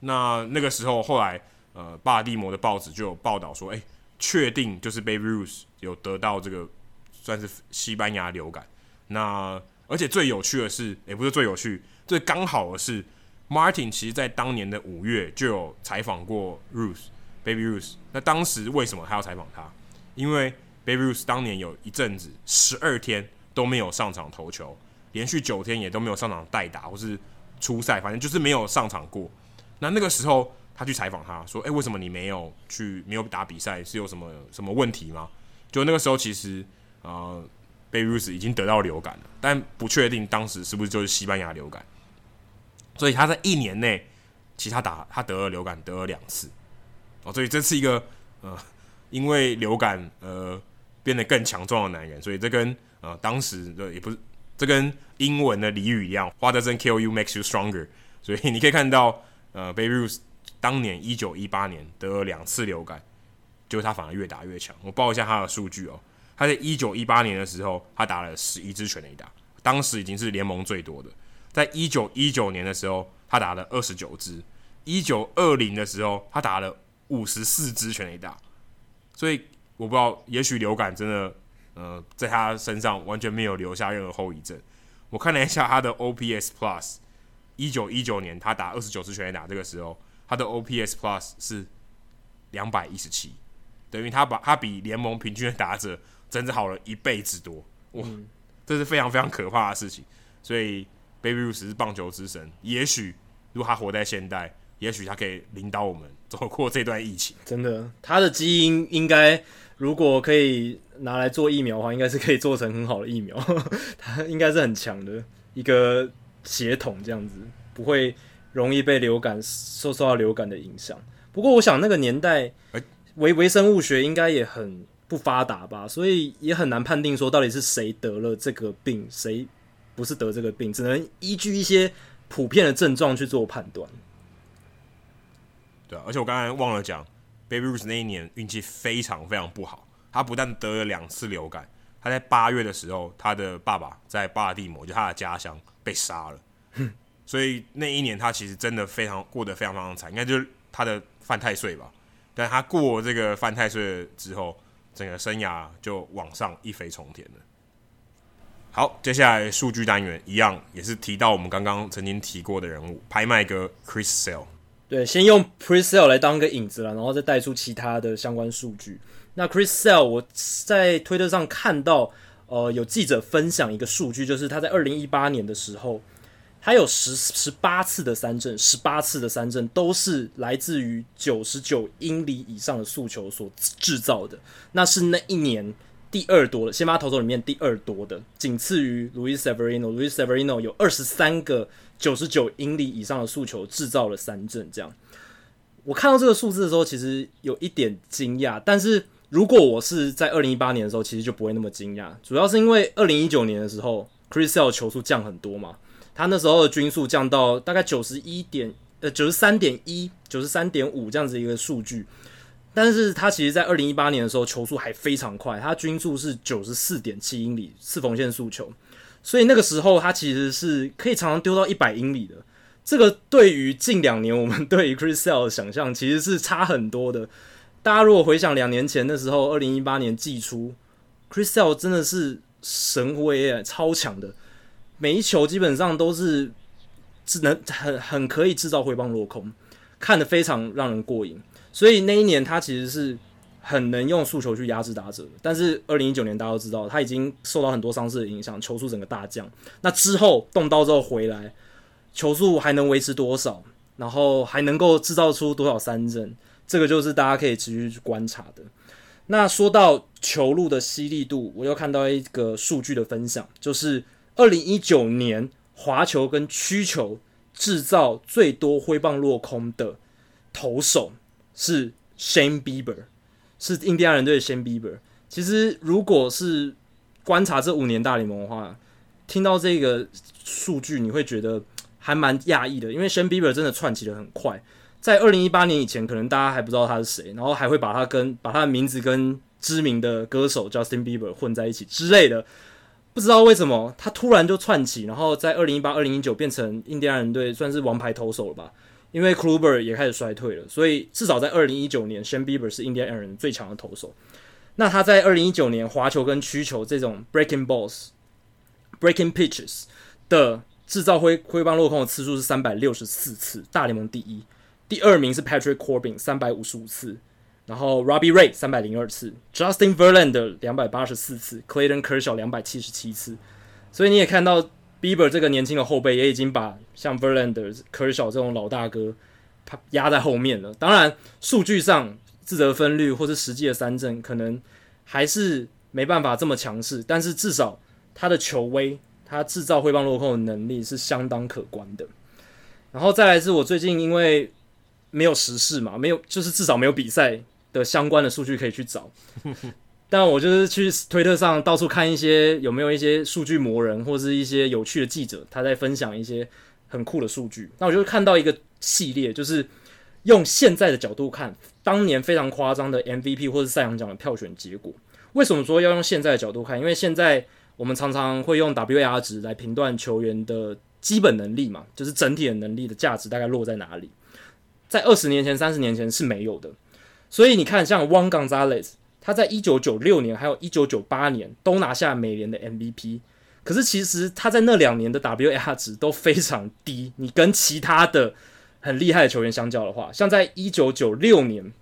那那个时候，后来呃，巴尔的摩的报纸就有报道说，哎，确定就是 Baby Ruth 有得到这个算是西班牙流感。那而且最有趣的是，也不是最有趣，最刚好的是，Martin 其实在当年的五月就有采访过 Ruth，Baby Ruth。那当时为什么还要采访他？因为 Baby Ruth 当年有一阵子十二天都没有上场投球，连续九天也都没有上场代打，或是。初赛，反正就是没有上场过。那那个时候，他去采访他说：“诶，为什么你没有去，没有打比赛？是有什么什么问题吗？”就那个时候，其实呃，Baby Ruth 已经得到流感了，但不确定当时是不是就是西班牙流感。所以他在一年内，其实他打他得了流感，得了两次。哦，所以这是一个呃，因为流感呃变得更强壮的男人。所以这跟呃当时的也不是。这跟英文的俚语一样，What doesn't kill you makes you stronger。[LAUGHS] 所以你可以看到，呃，Baby Ruth 当年一九一八年得了两次流感，就是他反而越打越强。我报一下他的数据哦，他在一九一八年的时候，他打了十一支全垒打，当时已经是联盟最多的。在一九一九年的时候，他打了二十九支；一九二零的时候，他打了五十四支全垒打。所以我不知道，也许流感真的。呃，在他身上完全没有留下任何后遗症。我看了一下他的 [LAUGHS] OPS Plus，一九一九年他打二十九次全垒打，这个时候他的 OPS Plus 是两百一十七，等于他把他比联盟平均的打者整整好了一倍之多。哇，嗯、这是非常非常可怕的事情。所以 Baby Ruth 是棒球之神，也许如果他活在现代，也许他可以领导我们走过这段疫情。真的，他的基因应该。如果可以拿来做疫苗的话，应该是可以做成很好的疫苗。[LAUGHS] 它应该是很强的一个血统，这样子不会容易被流感受受到流感的影响。不过，我想那个年代微微生物学应该也很不发达吧，所以也很难判定说到底是谁得了这个病，谁不是得这个病，只能依据一些普遍的症状去做判断。对啊，而且我刚才忘了讲，Baby Ruth 那一年运气非常非常不好，他不但得了两次流感，他在八月的时候，他的爸爸在巴尔的摩，就他的家乡被杀了，所以那一年他其实真的非常过得非常非常惨，应该就是他的犯太岁吧。但他过这个犯太岁之后，整个生涯就往上一飞冲天了。好，接下来数据单元一样也是提到我们刚刚曾经提过的人物，拍卖哥 Chris Sale。对，先用 Presale 来当个引子了，然后再带出其他的相关数据。那 Chris Sale，我在推特上看到，呃，有记者分享一个数据，就是他在二零一八年的时候，他有十十八次的三振，十八次的三振都是来自于九十九英里以上的速球所制造的，那是那一年第二多的，先发投手里面第二多的，仅次于 Luis Severino。Luis Severino 有二十三个。九十九英里以上的速球制造了三振，这样。我看到这个数字的时候，其实有一点惊讶。但是如果我是在二零一八年的时候，其实就不会那么惊讶。主要是因为二零一九年的时候，Chris Sale 球速降很多嘛，他那时候的均速降到大概九十一点呃九十三点一、九十三点五这样子一个数据。但是他其实在二零一八年的时候，球速还非常快，他均速是九十四点七英里四缝线速球。所以那个时候，他其实是可以常常丢到一百英里的。这个对于近两年我们对于 Chris Sale 的想象，其实是差很多的。大家如果回想两年前的时候，二零一八年季初，Chris Sale 真的是神威诶，超强的，每一球基本上都是只能很很可以制造挥棒落空，看得非常让人过瘾。所以那一年他其实是。很能用速球去压制打者，但是二零一九年大家都知道，他已经受到很多伤势的影响，球速整个大降。那之后动刀之后回来，球速还能维持多少？然后还能够制造出多少三振？这个就是大家可以持续去观察的。那说到球路的犀利度，我又看到一个数据的分享，就是二零一九年滑球跟曲球制造最多挥棒落空的投手是 Shane Bieber。是印第安人队的 Shane Bieber。其实，如果是观察这五年大联盟的话，听到这个数据，你会觉得还蛮讶异的，因为 Shane Bieber 真的窜起的很快。在二零一八年以前，可能大家还不知道他是谁，然后还会把他跟把他的名字跟知名的歌手 Justin Bieber 混在一起之类的。不知道为什么他突然就窜起，然后在二零一八、二零一九变成印第安人队算是王牌投手了吧。因为 Kluber 也开始衰退了，所以至少在二零一九年 s h a n Bieber 是印第安人最强的投手。那他在二零一九年滑球跟曲球这种 breaking balls、breaking pitches 的制造挥挥棒落空的次数是三百六十四次，大联盟第一。第二名是 Patrick Corbin 三百五十五次，然后 Robbie Ray 三百零二次，Justin Verlander 两百八十四次，Clayton Kershaw 两百七十七次。所以你也看到。Bieber 这个年轻的后辈也已经把像 Verlander、Kershaw 这种老大哥压在后面了。当然，数据上自责分率或是实际的三振可能还是没办法这么强势，但是至少他的球威、他制造挥棒落空的能力是相当可观的。然后再来是我最近因为没有时事嘛，没有就是至少没有比赛的相关的数据可以去找。[LAUGHS] 但我就是去推特上到处看一些有没有一些数据魔人或是一些有趣的记者，他在分享一些很酷的数据。那我就看到一个系列，就是用现在的角度看当年非常夸张的 MVP 或是赛扬奖的票选结果。为什么说要用现在的角度看？因为现在我们常常会用 WAR 值来评断球员的基本能力嘛，就是整体的能力的价值大概落在哪里。在二十年前、三十年前是没有的。所以你看，像 Juan Gonzalez。他在一九九六年还有一九九八年都拿下美联的 MVP，可是其实他在那两年的 WAR 值都非常低。你跟其他的很厉害的球员相较的话，像在一九九六年，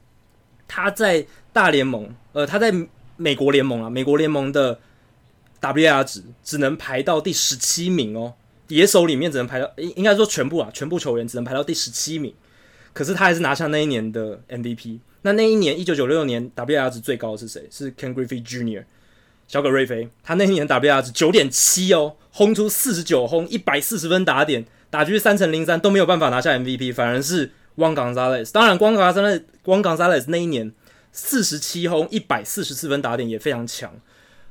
他在大联盟，呃，他在美国联盟啊，美国联盟的 WAR 值只能排到第十七名哦，野手里面只能排到，应应该说全部啊，全部球员只能排到第十七名，可是他还是拿下那一年的 MVP。那那一年，一九九六年，WR 值最高的是谁？是 Ken Griffey Jr. 小葛瑞菲。他那一年 WR 值九点七哦，轰出四十九轰，一百四十分打点，打局三成零三都没有办法拿下 MVP，反而是 Juan Gonzalez。当然，Juan Gonzalez，Juan Gonzalez 那一年四十七轰，一百四十四分打点也非常强。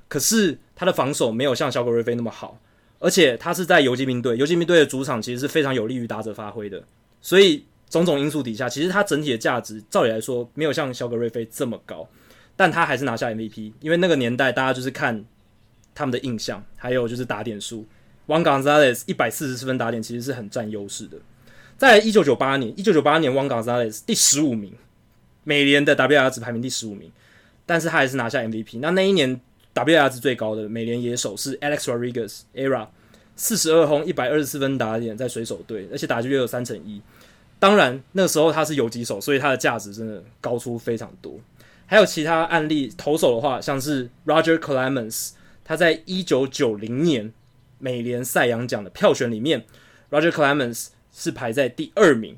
可是他的防守没有像小葛瑞菲那么好，而且他是在游骑兵队，游骑兵队的主场其实是非常有利于打者发挥的。所以种种因素底下，其实他整体的价值照理来说没有像小葛瑞菲这么高，但他还是拿下 MVP，因为那个年代大家就是看他们的印象，还有就是打点数。Juan Gonzalez 一百四十四分打点其实是很占优势的。在一九九八年，一九九八年，Juan Gonzalez 第十五名，美联的 WR 值排名第十五名，但是他还是拿下 MVP。那那一年 WR 值最高的美联野手是 Alex Rodriguez，ERA 四十二轰，一百二十四分打点，在水手队，而且打击率有三成一。当然那时候他是游击手，所以他的价值真的高出非常多。还有其他案例，投手的话，像是 Roger Clemens，他在一九九零年美联赛扬奖的票选里面，Roger Clemens。是排在第二名，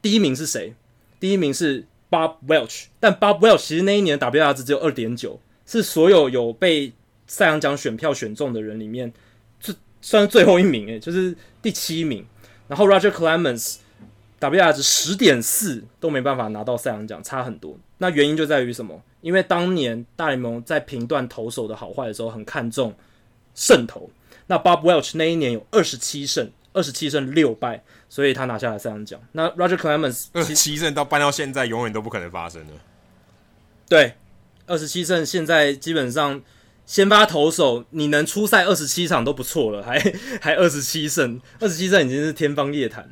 第一名是谁？第一名是 Bob Welch，但 Bob Welch 其实那一年的 WR 值只有二点九，是所有有被赛扬奖选票选中的人里面最算是最后一名，诶，就是第七名。然后 Roger Clemens WAR 值十点四都没办法拿到赛扬奖，差很多。那原因就在于什么？因为当年大联盟在评断投手的好坏的时候，很看重胜投。那 Bob Welch 那一年有二十七胜。二十七胜六败，所以他拿下了赛扬奖。那 Roger Clemens 二十七胜到搬到现在，永远都不可能发生的。对，二十七胜现在基本上先发投手你能出赛二十七场都不错了，还还二十七胜，二十七胜已经是天方夜谭。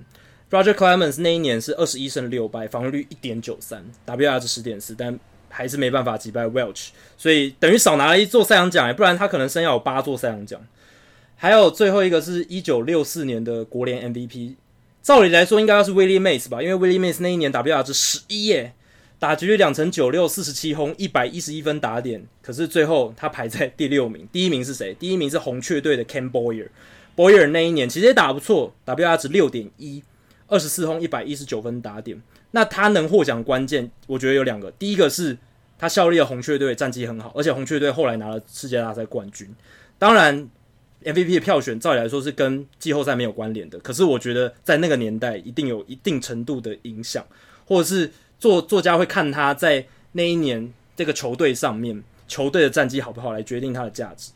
Roger Clemens 那一年是二十一胜六败，防御率一点九三，WAR 值十点四，但还是没办法击败 Welch，所以等于少拿了一座赛扬奖，不然他可能生涯有八座赛扬奖。还有最后一个是一九六四年的国联 MVP，照理来说应该要是 Willie Mays 吧，因为 Willie Mays 那一年 WAR 值十一耶，打局两成九六，四十七轰，一百一十一分打点，可是最后他排在第六名，第一名是谁？第一名是红雀队的 Ken Boyer，Boyer 那一年其实也打不错，WAR 值六点一，二十四轰，一百一十九分打点。那他能获奖关键，我觉得有两个，第一个是他效力了红雀队，战绩很好，而且红雀队后来拿了世界大赛冠军，当然。MVP 的票选，照理来说是跟季后赛没有关联的。可是我觉得在那个年代，一定有一定程度的影响，或者是作作家会看他在那一年这个球队上面，球队的战绩好不好来决定他的价值。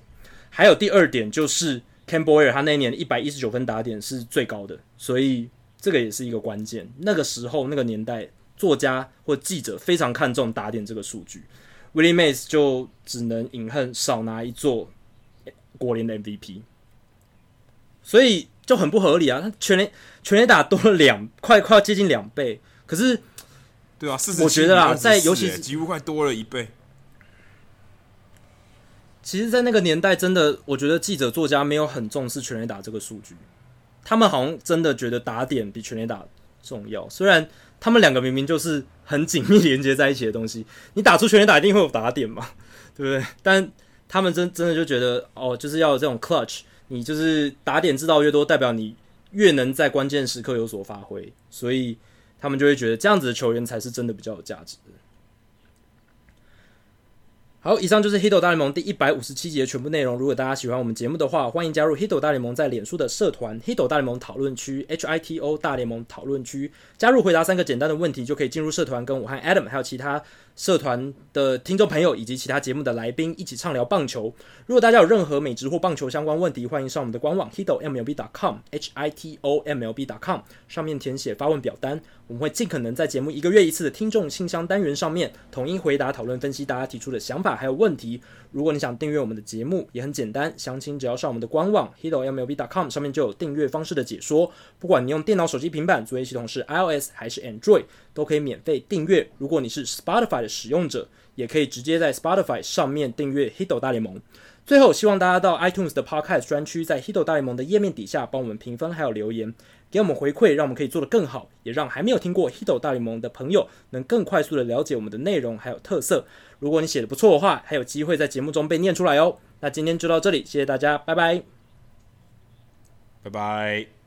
还有第二点就是 Ken Boyer 他那一年一百一十九分打点是最高的，所以这个也是一个关键。那个时候那个年代，作家或记者非常看重打点这个数据。Willie Mays 就只能隐恨少拿一座。国联的 MVP，所以就很不合理啊！他全垒全垒打多了两快快要接近两倍，可是对啊，我觉得啦，在尤其是几乎快多了一倍。其实，在那个年代，真的我觉得记者作家没有很重视全垒打这个数据，他们好像真的觉得打点比全垒打重要。虽然他们两个明明就是很紧密连接在一起的东西，你打出全垒打一定会有打点嘛，[LAUGHS] 对不对？但他们真真的就觉得哦，就是要有这种 clutch，你就是打点制造越多，代表你越能在关键时刻有所发挥，所以他们就会觉得这样子的球员才是真的比较有价值的。好，以上就是《Hito 大联盟》第一百五十七集的全部内容。如果大家喜欢我们节目的话，欢迎加入《Hito 大联盟》在脸书的社团《Hito 大联盟讨论区》（H I T O 大联盟讨论区）。加入，回答三个简单的问题，就可以进入社团，跟我和 Adam 还有其他社团的听众朋友以及其他节目的来宾一起畅聊棒球。如果大家有任何美职或棒球相关问题，欢迎上我们的官网 hito.mlb.com h i t o m l b.com 上面填写发问表单，我们会尽可能在节目一个月一次的听众信箱单元上面统一回答、讨论、分析大家提出的想法还有问题。如果你想订阅我们的节目，也很简单，详情只要上我们的官网 hito.mlb.com 上面就有订阅方式的解说。不管你用电脑、手机、平板，作业系统是 iOS 还是 Android，都可以免费订阅。如果你是 Spotify 的使用者，也可以直接在 Spotify 上面订阅 Hito 大联盟。最后，希望大家到 iTunes 的 Podcast 专区，在 Hito 大联盟的页面底下帮我们评分还有留言，给我们回馈，让我们可以做得更好，也让还没有听过 Hito 大联盟的朋友能更快速的了解我们的内容还有特色。如果你写的不错的话，还有机会在节目中被念出来哦。那今天就到这里，谢谢大家，拜拜，拜拜。